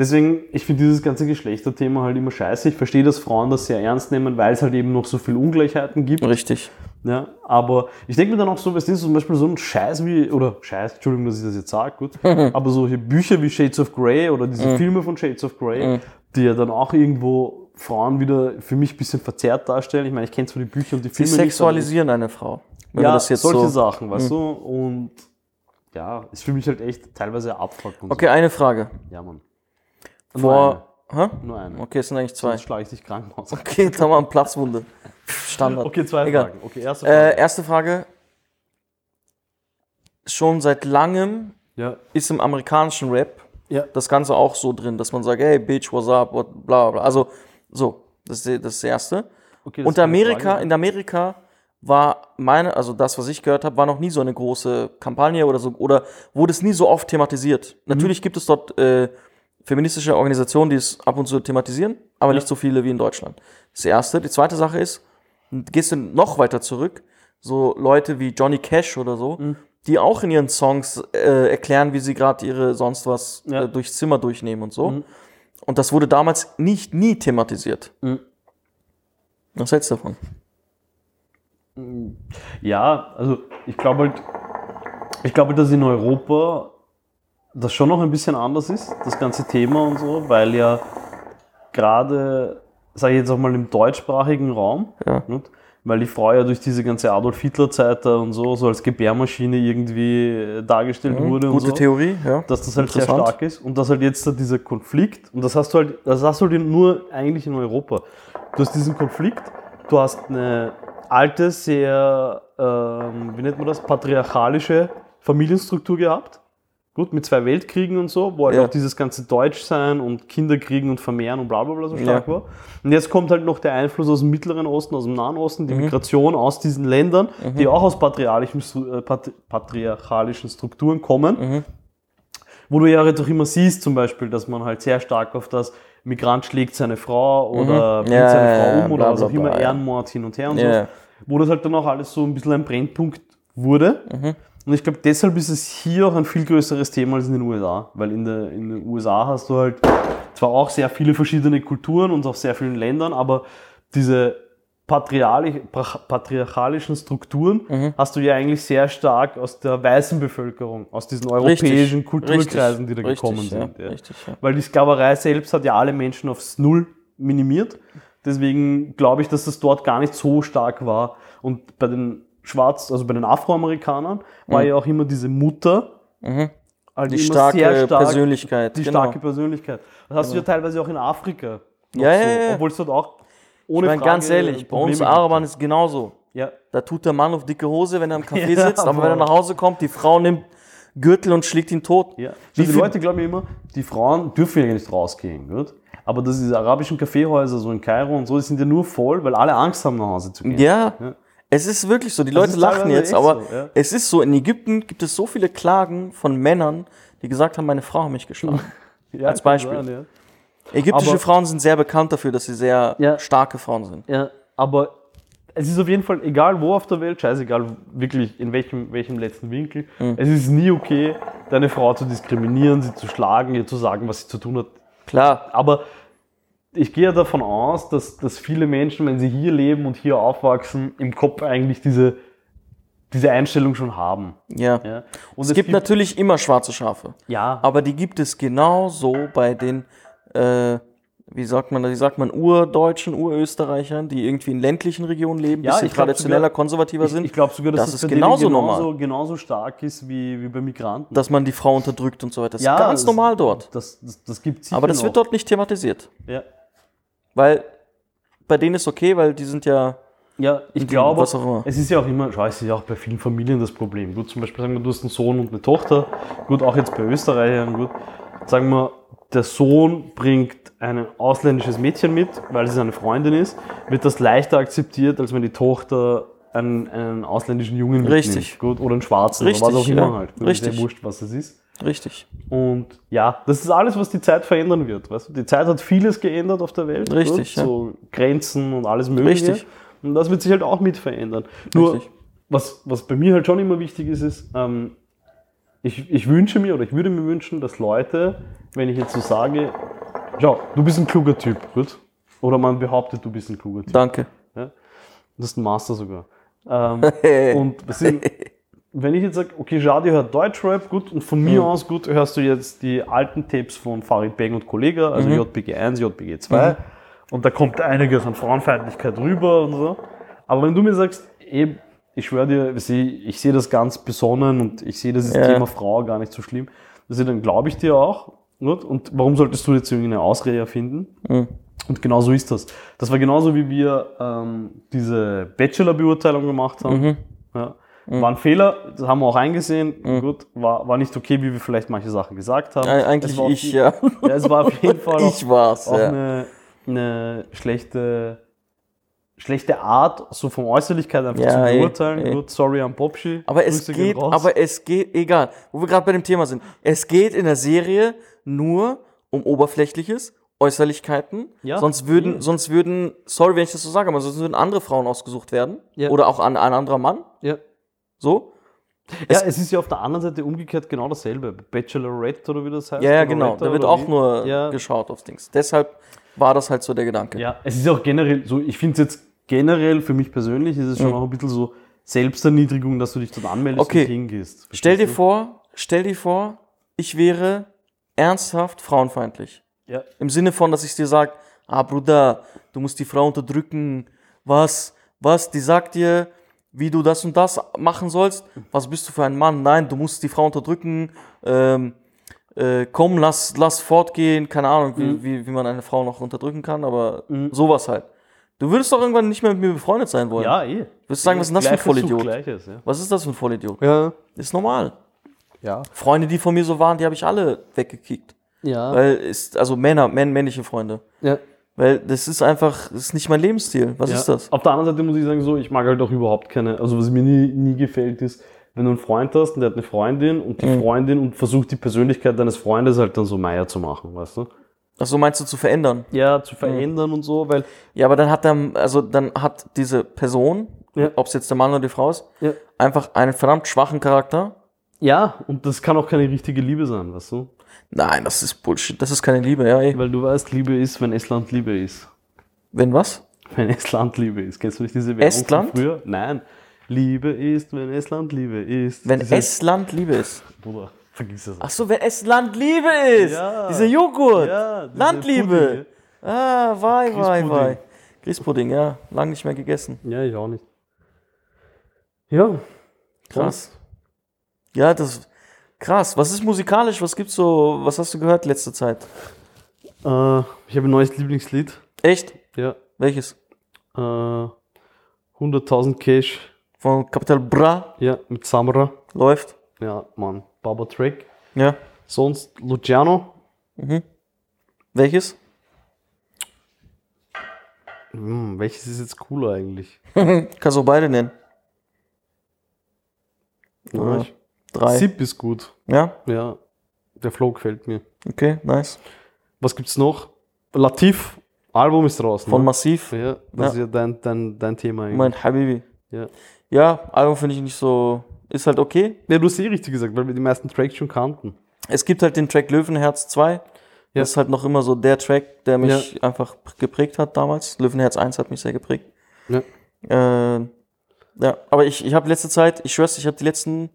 deswegen, ich finde dieses ganze Geschlechterthema halt immer scheiße. Ich verstehe, dass Frauen das sehr ernst nehmen, weil es halt eben noch so viel Ungleichheiten gibt. Richtig. Ja, aber ich denke mir dann auch so, was ist zum Beispiel so ein Scheiß wie, oder Scheiß, Entschuldigung, dass ich das jetzt sage, gut, aber solche Bücher wie Shades of Grey oder Mhm. diese Filme von Shades of Grey, die ja dann auch irgendwo Frauen wieder für mich ein bisschen verzerrt darstellen. Ich meine, ich kenne zwar die Bücher und die Sie Filme nicht, aber- sexualisieren eine Frau. Wenn ja, das jetzt solche so. Mhm. Sachen, weißt du, und ja, ist für mich halt echt teilweise Abfuck Okay, eine Frage. so. Ja, Mann. Vor. Hä? Nur eine. Okay, es sind eigentlich zwei. Sonst schlage ich dich krank aus. Okay, jetzt haben wir eine Platzwunde. Standard. Okay, zwei Egal. Fragen. Okay, erste Frage. Äh, erste Frage. Schon seit langem ja. ist im amerikanischen Rap Ja. das Ganze auch so drin, dass man sagt, hey, Bitch, what's up, what, bla bla bla. Also, so, das ist das Erste. Okay, das Und Amerika, in Amerika war meine, also das, was ich gehört habe, war noch nie so eine große Kampagne oder so, oder wurde es nie so oft thematisiert. Mhm. Natürlich gibt es dort äh, feministische Organisationen, die es ab und zu thematisieren, aber nicht so viele wie in Deutschland. Das erste. Die zweite Sache ist, gehst du noch weiter zurück, so Leute wie Johnny Cash oder so, Mhm. die auch in ihren Songs äh, erklären, wie sie gerade ihre sonst was Ja. äh, durchs Zimmer durchnehmen und so. Und das wurde damals nicht nie thematisiert. Mhm. Was hältst du davon? Ja, also ich glaube halt, ich glaube, dass in Europa das schon noch ein bisschen anders ist, das ganze Thema und so, weil ja gerade, sage ich jetzt auch mal im deutschsprachigen Raum, Ja. nicht? weil die Frau ja durch diese ganze Adolf Hitler Zeit da und so, so als Gebärmaschine irgendwie äh, dargestellt wurde und Mhm. Gute so. Theorie, ja. dass das halt sehr stark ist und dass halt jetzt da dieser Konflikt, und das hast du halt, das hast du halt nur eigentlich in Europa. Du hast diesen Konflikt, du hast eine alte, sehr, ähm, wie nennt man das, patriarchalische Familienstruktur gehabt. Gut, mit zwei Weltkriegen und so, wo halt Ja. auch dieses ganze Deutschsein und Kinderkriegen und Vermehren und bla bla bla so stark Ja. war. Und jetzt kommt halt noch der Einfluss aus dem Mittleren Osten, aus dem Nahen Osten, Mhm. die Migration aus diesen Ländern, die auch aus äh, pat- patriarchalischen Strukturen kommen Mhm. wo du ja halt auch immer siehst, zum Beispiel, dass man halt sehr stark auf das Migrant schlägt seine Frau oder bringt Mhm. Ja, seine Frau um oder bla, was auch bla, immer. Ehrenmord hin und her und so, wo das halt dann auch alles so ein bisschen ein Brennpunkt wurde. Und ich glaube, deshalb ist es hier auch ein viel größeres Thema als in den USA, weil in, der, in den USA hast du halt zwar auch sehr viele verschiedene Kulturen und aus sehr vielen Ländern, aber diese patriarchalischen Strukturen Mhm. hast du ja eigentlich sehr stark aus der weißen Bevölkerung, aus diesen europäischen Richtig, Kulturkreisen, die da richtig, gekommen ja, sind. Ja. Richtig, ja. Weil die Sklaverei selbst hat ja alle Menschen aufs Null minimiert. Deswegen glaube ich, dass das dort gar nicht so stark war. Und bei den Schwarz, also bei den Afroamerikanern, war ja auch immer diese Mutter Mhm. halt Die starke stark, Persönlichkeit. die genau. starke Persönlichkeit. Das hast du ja teilweise auch in Afrika. Ja, so, ja, ja. Obwohl es dort auch ich ohne meine, Frage ganz ehrlich, bei uns Arabern ist es genauso. Ja, Da tut der Mann auf dicke Hose, wenn er im Café Ja, sitzt, aber wenn er nach Hause kommt, die Frau nimmt Gürtel und schlägt ihn tot. ja. Wie Wie die Leute glauben immer, die Frauen dürfen ja nicht rausgehen, gut? Aber dass diese arabischen Kaffeehäuser so in Kairo und so, die sind ja nur voll, weil alle Angst haben, nach Hause zu gehen. Ja, Ja. Es ist wirklich so. Die Das Leute lachen jetzt, aber so, ja. es ist so. In Ägypten gibt es so viele Klagen von Männern, die gesagt haben, meine Frau hat mich geschlagen. Ja, Als Beispiel. sein, Ägyptische Aber- Frauen sind sehr bekannt dafür, dass sie sehr Ja. starke Frauen sind. ja. ja, aber es ist auf jeden Fall, egal wo auf der Welt, scheißegal wirklich in welchem, welchem letzten Winkel, Mhm. es ist nie okay, deine Frau zu diskriminieren, sie zu schlagen, ihr zu sagen, was sie zu tun hat. Klar, Aber ich gehe davon aus, dass, dass viele Menschen, wenn sie hier leben und hier aufwachsen, im Kopf eigentlich diese, diese Einstellung schon haben. ja. Ja? Und Es, gibt, natürlich immer schwarze Schafe, ja, aber die gibt es genauso bei den, äh, wie sagt man, wie sagt man, Urdeutschen, Urösterreichern, die irgendwie in ländlichen Regionen leben, Ja, bisschen ich traditioneller, sogar- konservativer ich, sind, ich glaube sogar, dass das ist bei genauso genauso, genauso stark ist wie, wie bei Migranten. dass man die Frau unterdrückt und so weiter. Das Ja, ist ganz das- normal dort. Das, das, das gibt Aber das wird dort nicht thematisiert. Ja, Weil bei denen ist okay, weil die sind ja. ja ich glaube, es ist ja auch immer, schau, es ist ja auch bei vielen Familien das Problem. Gut, zum Beispiel sagen wir, du hast einen Sohn und eine Tochter. Gut, auch jetzt bei Österreichern, gut. Sagen wir, der Sohn bringt ein ausländisches Mädchen mit, weil sie seine Freundin ist, wird das leichter akzeptiert, als wenn die Tochter einen, einen ausländischen Jungen mitnimmt. Richtig. Gut, oder einen schwarzen, Richtig, oder was auch immer ja. halt. Richtig. Ist ja wurscht, was es ist. Richtig. Und ja, das ist alles, was die Zeit verändern wird. Weißt du? Die Zeit hat vieles geändert auf der Welt. Richtig, ja. So Grenzen und alles Mögliche. Richtig. Und das wird sich halt auch mit verändern. Nur, Richtig. was, was bei mir halt schon immer wichtig ist, ist, ähm, ich, ich wünsche mir oder ich würde mir wünschen, dass Leute, wenn ich jetzt so sage, schau, du bist ein kluger Typ, gut? Oder man behauptet, du bist ein kluger Typ. Danke. Ja? Du hast einen Master sogar. Ähm, und was sind, wenn ich jetzt sage, okay, Jadi hört Deutschrap, gut, und von mir aus, gut, hörst du jetzt die alten Tapes von Farid Bang und Kollega, also JBG 1, JBG 2, und da kommt einiges an Frauenfeindlichkeit rüber und so. Aber wenn du mir sagst, ey, ich schwöre dir, ich sehe- ich sehe das ganz besonnen und ich sehe das Ja. Thema Frau gar nicht so schlimm, also dann glaube ich dir auch. Gut? Und warum solltest du jetzt irgendeine Ausrede erfinden? Und genau so ist das. Das war genauso, wie wir ähm, diese Bachelor-Beurteilung gemacht haben. Mhm. War ein Fehler, das haben wir auch eingesehen. Gut, war, war nicht okay, wie wir vielleicht manche Sachen gesagt haben. Eigentlich war ich, die- ja. Ja, es war auf jeden Fall auch, Ich war's, auch ja. eine, eine schlechte, schlechte Art, so von Äußerlichkeit einfach Ja, zu beurteilen. ey. Gut, sorry an Popschi. Aber es Grüße geht, aber es geht, egal, wo wir gerade bei dem Thema sind. Es geht in der Serie nur um Oberflächliches, Äußerlichkeiten. Ja, sonst würden, ja. sonst würden, sorry, wenn ich das so sage, aber sonst würden andere Frauen ausgesucht werden. Ja. Oder auch ein, ein anderer Mann. ja. So. ja, es ist ja auf der anderen Seite umgekehrt genau dasselbe. Bachelorette oder wie das heißt. Ja, ja, genau. Da wird auch wie? nur Ja. geschaut aufs Dings. Deshalb war das halt so der Gedanke. Ja, es ist auch generell so, ich finde es jetzt generell für mich persönlich, ist es schon Mhm. auch ein bisschen so Selbsterniedrigung, dass du dich dort anmeldest Okay. und hingehst. Stell dir Verstehst vor, stell dir vor, ich wäre ernsthaft frauenfeindlich. du? Ja. Im Sinne von, dass ich dir sage, ah Bruder, du musst die Frau unterdrücken. Was? Was? Die sagt dir, wie du das und das machen sollst. Was bist du für ein Mann? Nein, du musst die Frau unterdrücken. Ähm, äh, komm, lass, lass fortgehen. Keine Ahnung, wie, Mhm. wie, wie man eine Frau noch unterdrücken kann, aber sowas halt. Du würdest doch irgendwann nicht mehr mit mir befreundet sein wollen. Ja, eh. Würdest sagen, was ist denn das für ein Vollidiot? Gleiches, ja. Was ist das für ein Vollidiot? Ja. Ist normal. Ja. Freunde, die von mir so waren, die habe ich alle weggekickt. Ja. Weil ist, also Männer, männ, männliche Freunde. ja. Weil das ist einfach, das ist nicht mein Lebensstil. Was ja. ist das? Auf der anderen Seite muss ich sagen, so, ich mag halt auch überhaupt keine, also was mir nie, nie gefällt ist, wenn du einen Freund hast und der hat eine Freundin und die Mhm. Freundin und versucht die Persönlichkeit deines Freundes halt dann so Meier zu machen, weißt du? Ach so, meinst du zu verändern? Ja, zu verändern und so, weil Ja, aber dann hat dann, also dann hat diese Person, Ja. ob es jetzt der Mann oder die Frau ist, Ja. einfach einen verdammt schwachen Charakter Ja, und das kann auch keine richtige Liebe sein, weißt du? Nein, das ist Bullshit. Das ist keine Liebe, ja. Ey. Weil du weißt, Liebe ist, wenn Estland Liebe ist. Wenn was? Wenn Estland Liebe ist. Kennst du nicht diese Werbung Estland? von früher? Nein. Liebe ist, wenn Estland Liebe ist. Wenn Diese- Estland Liebe ist. Bruder, vergiss das. Ach so, wenn Estland Liebe ist. Ja. Dieser Joghurt. Ja, diese Landliebe. Ah, wei, wei, wei. Grießpudding, ja. Lang nicht mehr gegessen. Ja, ich auch nicht. Ja. Krass. Ja, das krass. Was ist musikalisch? Was gibt's so? Was hast du gehört letzte Zeit? Äh, ich habe ein neues Lieblingslied. Echt? Ja. Welches? Äh, 100.000 Cash. Von Capital Bra Ja, mit Samra. läuft. Ja, Mann. Baba Track. Ja. Sonst Luciano. Welches? Hm, welches ist jetzt cooler eigentlich? Kannst du beide nennen. Ja, Drei. Zip ist gut. Ja? Ja. Der Flow gefällt mir. Okay, nice. Was gibt's noch? Latif. Album ist draußen. Von ne? Massiv. Ja, das Ja. ist ja dein, dein, dein Thema eigentlich. Mein Habibi. ja. Ja, Album finde ich nicht so. Ist halt okay. ja, du hast eh richtig gesagt, weil wir die meisten Tracks schon kannten. Es gibt halt den Track Löwenherz 2. Ja. Das ist halt noch immer so der Track, der mich einfach geprägt hat damals. Löwenherz 1 hat mich sehr geprägt. Ja. Äh, ja, aber ich, ich habe letzte Zeit, ich schwör's, ich habe die letzten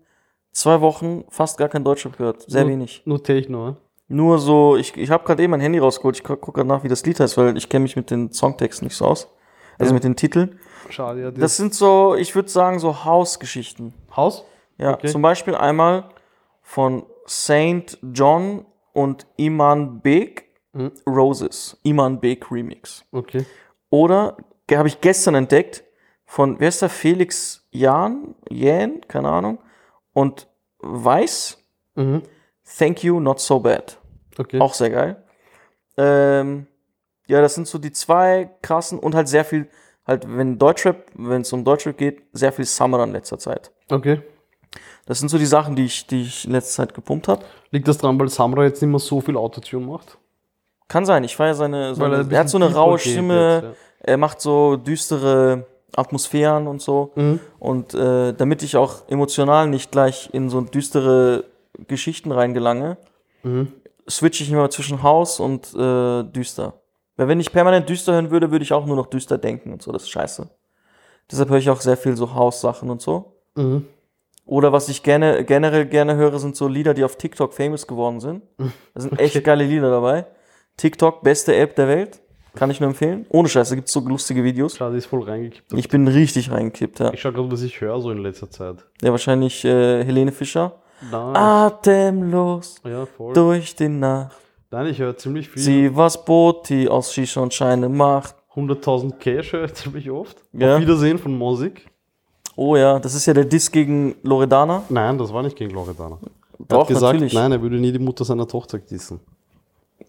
zwei Wochen fast gar kein Deutschrap gehört. Sehr Nur- wenig. Nur Techno, ne? Nur so, ich, ich habe gerade eben mein Handy rausgeholt. Ich gucke gerade nach, wie das Lied heißt, weil ich kenne mich mit den Songtexten nicht so aus. Also Ja. mit den Titeln. Schade, ja. Das sind so, ich würde sagen, so Hausgeschichten. Haus? Ja, Okay. zum Beispiel einmal von Saint John und Iman Beg Mhm. Roses. Iman Beg Remix. Okay. Oder habe ich gestern entdeckt von, wer ist der? Felix Jan? Jähn? Keine Ahnung. Und Weiß. Mhm. Thank you, not so bad. Okay. Auch sehr geil. Ähm, ja, das sind so die zwei krassen und halt sehr viel, halt, wenn Deutschrap, wenn es um Deutschrap geht, sehr viel Summer in letzter Zeit. Okay. Das sind so die Sachen, die ich, die ich in letzter Zeit gepumpt habe. Liegt das dran, weil Samra jetzt nicht mehr so viel Autotune macht? Kann sein, ich feiere seine, seine ein er hat so eine raue Stimme, jetzt, er macht so düstere Atmosphären und so. Mhm. Und äh, damit ich auch emotional nicht gleich in so düstere Geschichten reingelange, Mhm. switche ich immer zwischen Haus und äh, düster. Weil wenn ich permanent düster hören würde, würde ich auch nur noch düster denken und so, das ist scheiße. Deshalb höre ich auch sehr viel so Haussachen und so. Mhm. Oder was ich gerne, generell gerne höre, sind so Lieder, die auf TikTok famous geworden sind. Da sind echt geile Lieder dabei. TikTok, beste App der Welt. Kann ich nur empfehlen. Ohne Scheiße, gibt es so lustige Videos. Schade, ist voll reingekippt. Ich bin richtig reingekippt, ja. Ich schau gerade, was ich höre so in letzter Zeit. Ja, wahrscheinlich äh, Helene Fischer. Nein. Atemlos Ja, voll. durch die Nacht. Nein, ich höre ziemlich viel. Sie was Boti aus Shisha und Scheine macht. 100.000 Cash höre ich ziemlich oft. Ja. Auf Wiedersehen von Musik. Oh ja, das ist ja der Diss gegen Loredana. Nein, das war nicht gegen Loredana. Er Doch, hat gesagt, natürlich. nein, er würde nie die Mutter seiner Tochter dissen.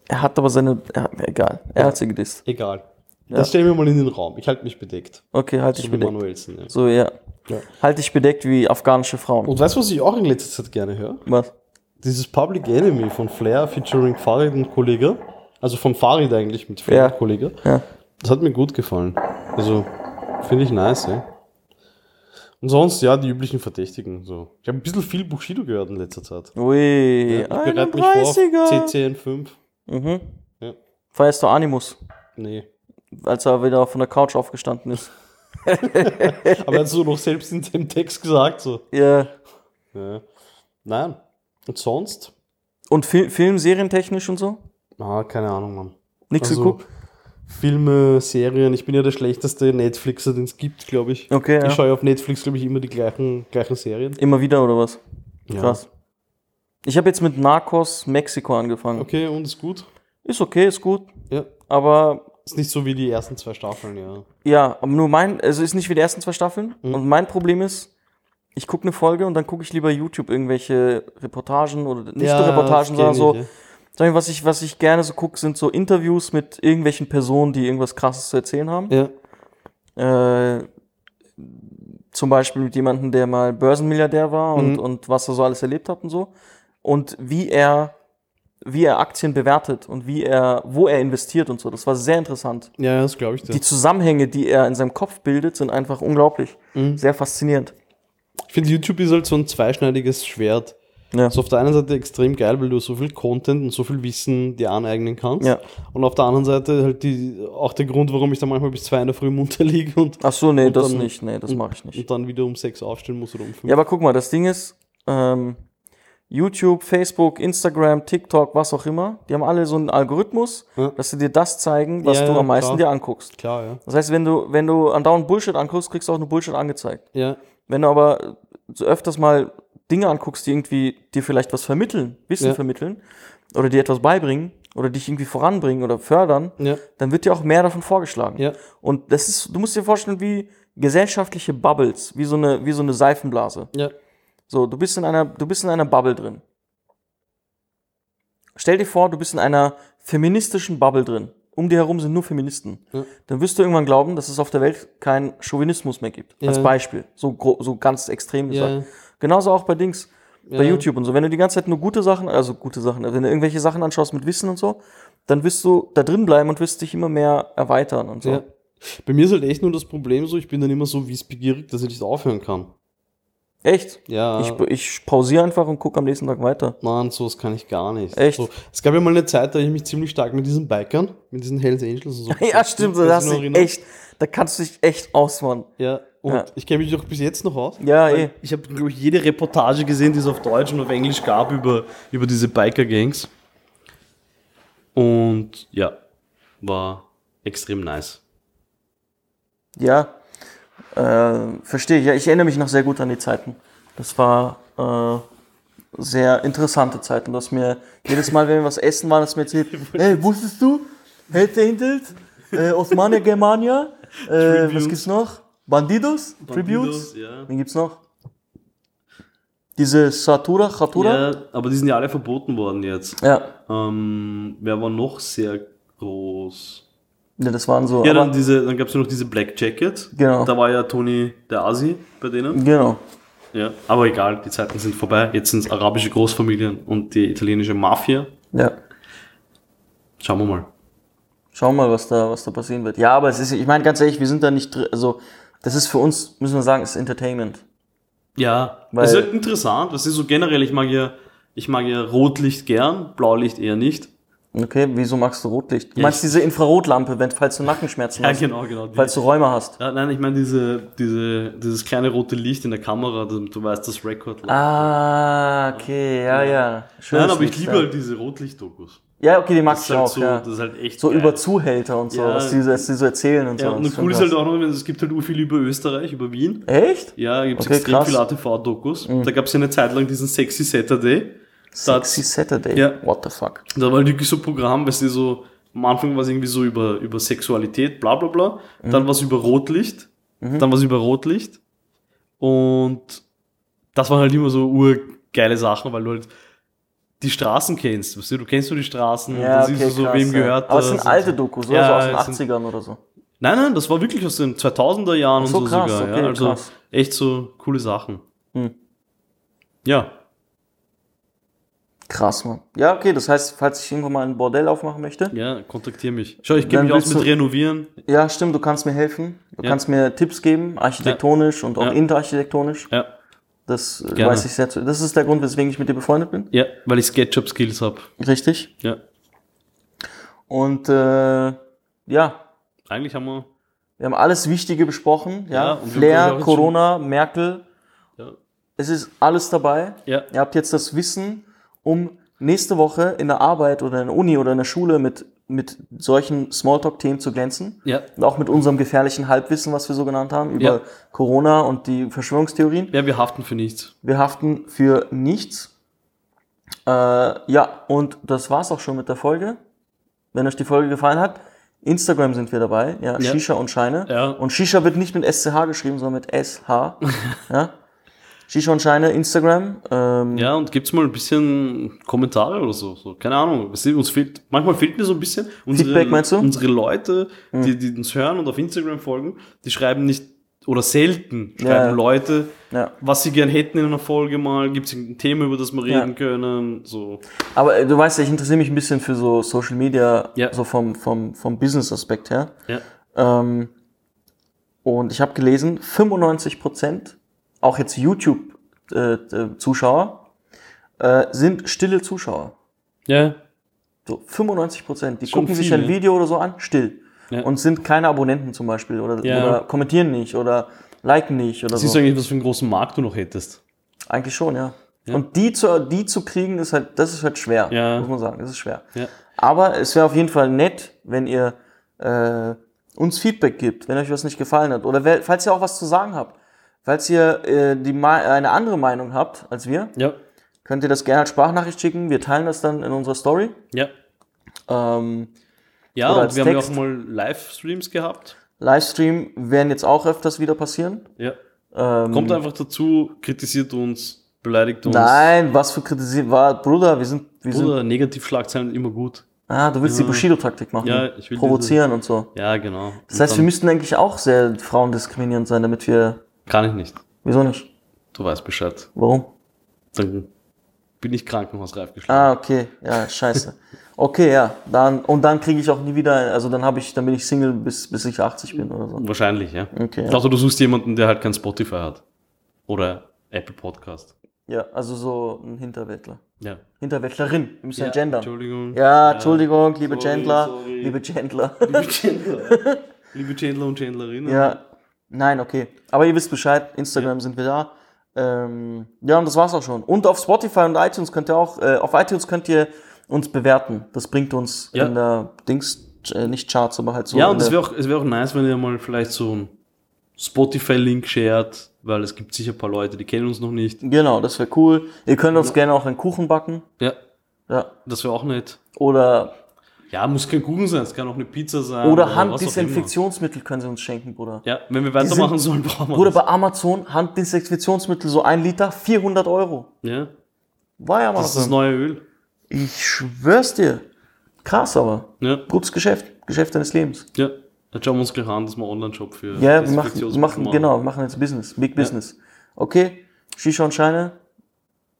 Er hat aber seine. Ja, egal. Er hat sie gedisst. Egal. Ja. Das stellen wir mal in den Raum. Ich halte mich bedeckt. Okay, halt So dich wie bedeckt. Manuelsen. Ja. So, ja. Ja. Halt dich bedeckt wie afghanische Frauen. Und weißt du, was ich auch in letzter Zeit gerne höre? Was? Dieses Public Enemy von Flair featuring Farid und Kollege. Also von Farid eigentlich mit Flair Ja. und Kollege. Ja. Das hat mir gut gefallen. Also, finde ich nice, ja. Und sonst, ja, die üblichen Verdächtigen. So. Ich habe ein bisschen viel Bushido gehört in letzter Zeit. Ui, ich bereite mich vor auf 31er. CCN5. Mhm. Ja. Feierst du Animus, Nee. als er wieder von der Couch aufgestanden ist? Aber er hat so noch selbst in dem Text gesagt, so. Ja. Ja. Nein. Und sonst? Und Fil Film, serientechnisch und so? Ah, keine Ahnung, Mann. Nix Also, geguckt? Filme, Serien. Ich bin ja der schlechteste Netflixer, den es gibt, glaube ich. Okay, Ich ja. schaue auf Netflix, glaube ich, immer die gleichen, gleichen Serien. Immer wieder oder was? Ja. Krass. Ich habe jetzt mit Narcos Mexiko angefangen. Okay, und ist gut? Ist okay, ist gut. Ja. Aber Ist nicht so wie die ersten zwei Staffeln, ja. ja, aber nur mein, also ist nicht wie die ersten zwei Staffeln. Mhm. Und mein Problem ist, ich gucke eine Folge und dann gucke ich lieber YouTube irgendwelche Reportagen oder nicht ja, Reportagen, sondern so. Sag ich, was ich, was ich gerne so gucke, sind so Interviews mit irgendwelchen Personen, die irgendwas krasses zu erzählen haben. Ja. ja. Äh, zum Beispiel mit jemandem, der mal Börsenmilliardär war und, Mhm. und was er so alles erlebt hat und so. Und wie er, wie er Aktien bewertet und wie er, wo er investiert und so. Das war sehr interessant. Ja, das glaube ich dir. Die Zusammenhänge, die er in seinem Kopf bildet, sind einfach unglaublich. Mhm. Sehr faszinierend. Ich finde, YouTube ist halt so ein zweischneidiges Schwert. Ja. ist auf der einen Seite extrem geil, weil du so viel Content und so viel Wissen dir aneignen kannst. Ja. Und auf der anderen Seite halt die, auch der Grund, warum ich da manchmal bis zwei in der Früh munter liege und, Ach so, nee, das dann- nicht. Nee, das mache ich nicht. und dann wieder um sechs aufstehen muss oder um fünf. Ja, aber guck mal, das Ding ist, ähm, YouTube, Facebook, Instagram, TikTok, was auch immer, die haben alle so einen Algorithmus, Ja. dass sie dir das zeigen, was Ja, du ja, am meisten klar. dir anguckst. Klar, ja. Das heißt, wenn du, wenn du andauernd Bullshit anguckst, kriegst du auch nur Bullshit angezeigt. Ja, Wenn du aber so öfters mal Dinge anguckst, die irgendwie dir vielleicht was vermitteln, Wissen vermitteln, oder dir etwas beibringen, oder dich irgendwie voranbringen oder fördern, ja, dann wird dir auch mehr davon vorgeschlagen. ja. Und das ist, du musst dir vorstellen, wie gesellschaftliche Bubbles, wie so eine, wie so eine Seifenblase. Ja, So, du bist in einer, du bist in einer Bubble drin. Stell dir vor, du bist in einer feministischen Bubble drin. Um dir herum sind nur Feministen. Ja. Dann wirst du irgendwann glauben, dass es auf der Welt keinen Chauvinismus mehr gibt. Als Ja. Beispiel. So, so ganz extrem gesagt. Ja. Genauso auch bei Dings, bei. YouTube und so. Wenn du die ganze Zeit nur gute Sachen, also gute Sachen, wenn du irgendwelche Sachen anschaust mit Wissen und so, dann wirst du da drin bleiben und wirst dich immer mehr erweitern und so. Bei mir ist halt echt nur das Problem so, ich bin dann immer so wissbegierig, dass ich nicht aufhören kann. Echt? Ja. Ich, ich pausiere einfach und gucke am nächsten Tag weiter. Nein, sowas kann ich gar nicht. Echt? So, es gab ja mal eine Zeit, da ich mich ziemlich stark mit diesen Bikern, mit diesen Hells Angels und so. Ja, stimmt, Kannst da hast du du dich noch dich erinnern? echt, da kannst du dich echt ausmachen. Ja, und Ja. ich kenne mich doch bis jetzt noch aus. Ja, eh. Ich habe, glaube ich, jede Reportage gesehen, die es auf Deutsch und auf Englisch gab über, über diese Biker-Gangs. Und ja, war extrem nice. Ja, äh, verstehe ich. Ja, ich erinnere mich noch sehr gut an die Zeiten. Das war äh, sehr interessante Zeiten. Du hast mir jedes Mal, wenn wir was essen waren, hast du mir erzählt, hey, wusstest du? Hells Angels, äh, Osmania Germania, äh, was gibt's noch? Bandidos, Tributes. ja. Wen gibt's noch? Diese Satura, Chatura? Ja, aber die sind ja alle verboten worden jetzt. Ja. Ähm, wer war noch sehr groß? Ja, das waren so. Ja, dann, diese, dann gab es ja noch diese Black Jacket. Genau. Da war ja Tony der Asi bei denen. Genau. Ja, aber egal, die Zeiten sind vorbei. Jetzt sind es arabische Großfamilien und die italienische Mafia. Ja. Schauen wir mal. Schauen wir mal, was da, was da passieren wird. Ja, aber es ist, ich meine ganz ehrlich, wir sind da nicht, dr- also, das ist für uns, müssen wir sagen, ist Entertainment. Ja, Weil- ist halt interessant. Das ist so generell, ich mag ja, ich mag ja Rotlicht gern, Blaulicht eher nicht. Okay, wieso magst du Rotlicht? Du Ja, meinst diese Infrarotlampe, wenn, falls du Nackenschmerzen Ja, hast, genau, genau. Die, falls du Räume hast. ja, nein, ich meine diese, diese, dieses kleine rote Licht in der Kamera, du, du weißt das Record. Ah, okay, ja, ja. Schönes nein, aber ich liebe ja. halt diese Rotlicht-Dokus. Ja, okay, die mag Das ich ist halt auch, so, ja. das ist halt echt So geil. über Zuhälter und so, Ja. was, die, was die so erzählen und Ja, so. und Das cool ist halt auch noch, es gibt halt ur viel über Österreich, über Wien. Echt? Ja, gibt es Okay, extrem krass. viele ATV-Dokus. Da gab es ja eine Zeit lang diesen Sexy Saturday. Sexy Saturday? Ja. What the fuck? da war halt wirklich so ein Programm, weißt du, so, am Anfang war es irgendwie so über, über Sexualität, bla bla bla. Dann war es über Rotlicht. Dann war es über Rotlicht. Und das waren halt immer so urgeile Sachen, weil du halt die Straßen kennst. Weißt du, du kennst du die Straßen, Ja, dann siehst okay, du so, krass, wem ja. gehört Aber es das sind alte so. Dokus, oder? Ja, so es aus den sind- 80ern oder so. Nein, nein, das war wirklich aus den 2000er Jahren so, und so krass, sogar. okay, ja. Also krass. echt so coole Sachen. Hm. Ja, Krass, Mann. Ja, okay, das heißt, falls ich irgendwann mal ein Bordell aufmachen möchte. Ja, kontaktiere mich. Schau, ich gebe mich aus mit Renovieren. Ja, stimmt, du kannst mir helfen. Du ja. kannst mir Tipps geben, architektonisch ja. und auch ja. interarchitektonisch. Ja. Das äh, Gerne. weiß ich sehr zu. Das ist der Grund, weswegen ich mit dir befreundet bin. Ja, weil ich SketchUp-Skills habe. Richtig. Ja. Und äh, ja. Eigentlich haben wir. Wir haben alles Wichtige besprochen. Ja. Flair, Corona, Merkel. Ja. Es ist alles dabei. Ja. Ihr habt jetzt das Wissen um nächste Woche in der Arbeit oder in der Uni oder in der Schule mit, mit solchen Smalltalk-Themen zu glänzen. ja. Und auch mit unserem gefährlichen Halbwissen, was wir so genannt haben, über Ja. Corona und die Verschwörungstheorien. Ja, wir haften für nichts. Wir haften für nichts. Äh, ja, und das war's auch schon mit der Folge. Wenn euch die Folge gefallen hat, Instagram sind wir dabei, ja, Ja. Shisha und Scheine. Ja. Und Shisha wird nicht mit SCH geschrieben, sondern mit SH. ja. Shisha und Scheine, Instagram. Ähm, Ja, und gibt's mal ein bisschen Kommentare oder so. so keine Ahnung. Was uns fehlt, manchmal fehlt mir so ein bisschen. Unsere, Feedback, meinst du? Unsere Leute, die, die uns hören und auf Instagram folgen, die schreiben nicht, oder selten schreiben Ja. Leute, ja. was sie gern hätten in einer Folge mal. Gibt's ein Thema, über das wir Ja. reden können? So. Aber äh, du weißt ja, ich interessiere mich ein bisschen für so Social Media, Ja. so vom, vom, vom Business-Aspekt her. Ja. Ähm, und ich habe gelesen, 95 Prozent, auch jetzt YouTube-Zuschauer, äh, sind stille Zuschauer. Ja, So 95 Prozent. Die Schon gucken sich viel, ein ne? Video oder so an, still. Ja. Und sind keine Abonnenten zum Beispiel oder, Ja. oder kommentieren nicht oder liken nicht oder siehst so. du eigentlich, was für einen großen Markt du noch hättest? Eigentlich schon, ja. Und die zu, die zu kriegen, ist halt, das ist halt schwer, Ja. muss man sagen. Das ist schwer. Ja. Aber es wäre auf jeden Fall nett, wenn ihr äh, uns Feedback gibt, wenn euch was nicht gefallen hat. Oder wer, falls ihr auch was zu sagen habt. Falls ihr äh, die, eine andere Meinung habt als wir, Ja, könnt ihr das gerne als Sprachnachricht schicken. Wir teilen das dann in unserer Story. ja. Ähm, Ja, und wir haben ja auch Text. mal Livestreams gehabt. Livestream werden jetzt auch öfters wieder passieren. Ja. Ähm, Kommt einfach dazu, kritisiert uns, beleidigt uns. Nein, was für kritisieren war, Bruder, wir sind, wir sind, Oder Negativschlagzeilen immer gut. ah, du willst die Bushido-Taktik machen. Ja, ich will Provozieren und so. Ja, genau. Das heißt, wir müssten eigentlich auch sehr frauendiskriminierend sein, damit wir, Kann ich nicht. wieso nicht? Du weißt Bescheid. Warum? Dann bin ich krankenhausreif geschlagen. Ah, okay, ja, scheiße. Okay, ja, dann, und dann kriege ich auch nie wieder, also dann habe ich, dann bin ich Single bis, bis ich 80 bin oder so. Wahrscheinlich, ja. Okay, ja. Außer du suchst jemanden, der halt kein Spotify hat. Oder Apple Podcast. Ja, also so ein Hinterwäldler. Ja. Hinterwäldlerin, wir müssen ja, ja gendern. Entschuldigung. Ja, Entschuldigung, liebe Sorry, Gendler, sorry. liebe Gendler. Liebe Chandler. Liebe Chandler und Chandlerinnen. Ja, nein, okay. Aber ihr wisst Bescheid, Instagram sind wir da. Ähm, ja, und das war's auch schon. Und auf Spotify und iTunes könnt ihr auch, äh, auf iTunes könnt ihr uns bewerten. Das bringt uns Ja. in der Dings, äh, nicht Charts, aber halt so. Ja, und es wäre auch, es wär auch nice, wenn ihr mal vielleicht so einen Spotify-Link shared, weil es gibt sicher ein paar Leute, die kennen uns noch nicht. Genau, das wäre cool. Ihr könnt uns gerne auch einen Kuchen backen. Ja, Ja. das wäre auch nett. Oder, Ja, muss kein Kuchen sein, es kann auch eine Pizza sein. oder immer. Handdesinfektionsmittel können sie uns schenken, Bruder. Ja, wenn wir weitermachen sollen, brauchen wir Bruder, das. bei Amazon Handdesinfektionsmittel, so ein Liter, 400 Euro. Ja, War ja mal das ist das neue Öl. Ich schwör's dir. Krass, aber. Ja, Gutes Geschäft. Geschäft deines Lebens. ja. Dann schauen wir uns gleich an, dass wir einen Online-Shop für Ja, wir machen, machen, genau, wir machen jetzt Business, Big Business. Okay, Shisha und Scheine.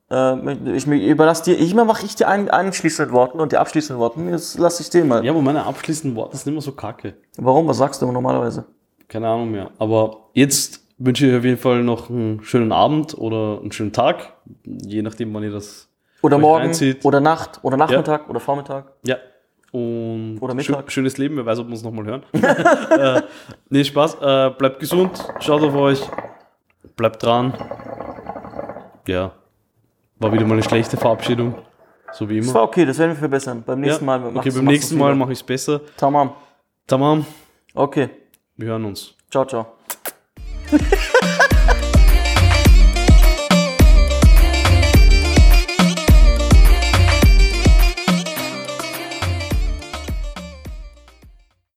Äh, ich, überlasse dir, ich mache ich die ein, einschließenden Worten und die abschließenden Worten. Jetzt lasse ich den mal. Ja, aber meine abschließenden Worte sind immer so kacke. Warum? Was sagst du normalerweise? Keine Ahnung mehr. Aber jetzt wünsche ich euch auf jeden Fall noch einen schönen Abend oder einen schönen Tag. Je nachdem, wann ihr das. Oder morgen, reinzieht. oder Nacht, oder Nachmittag, oder Vormittag. Ja. Und Oder Mittag. schönes Leben, wer weiß, ob wir uns nochmal hören. äh, nee, Spaß. Äh, bleibt gesund, schaut auf euch, bleibt dran. Ja. War wieder mal eine schlechte Verabschiedung. So wie Das immer. war okay, das werden wir verbessern. Beim nächsten ja. Mal. okay, beim nächsten Mal mache ich es besser. Tamam. Tamam, Okay. wir hören uns. Ciao, ciao.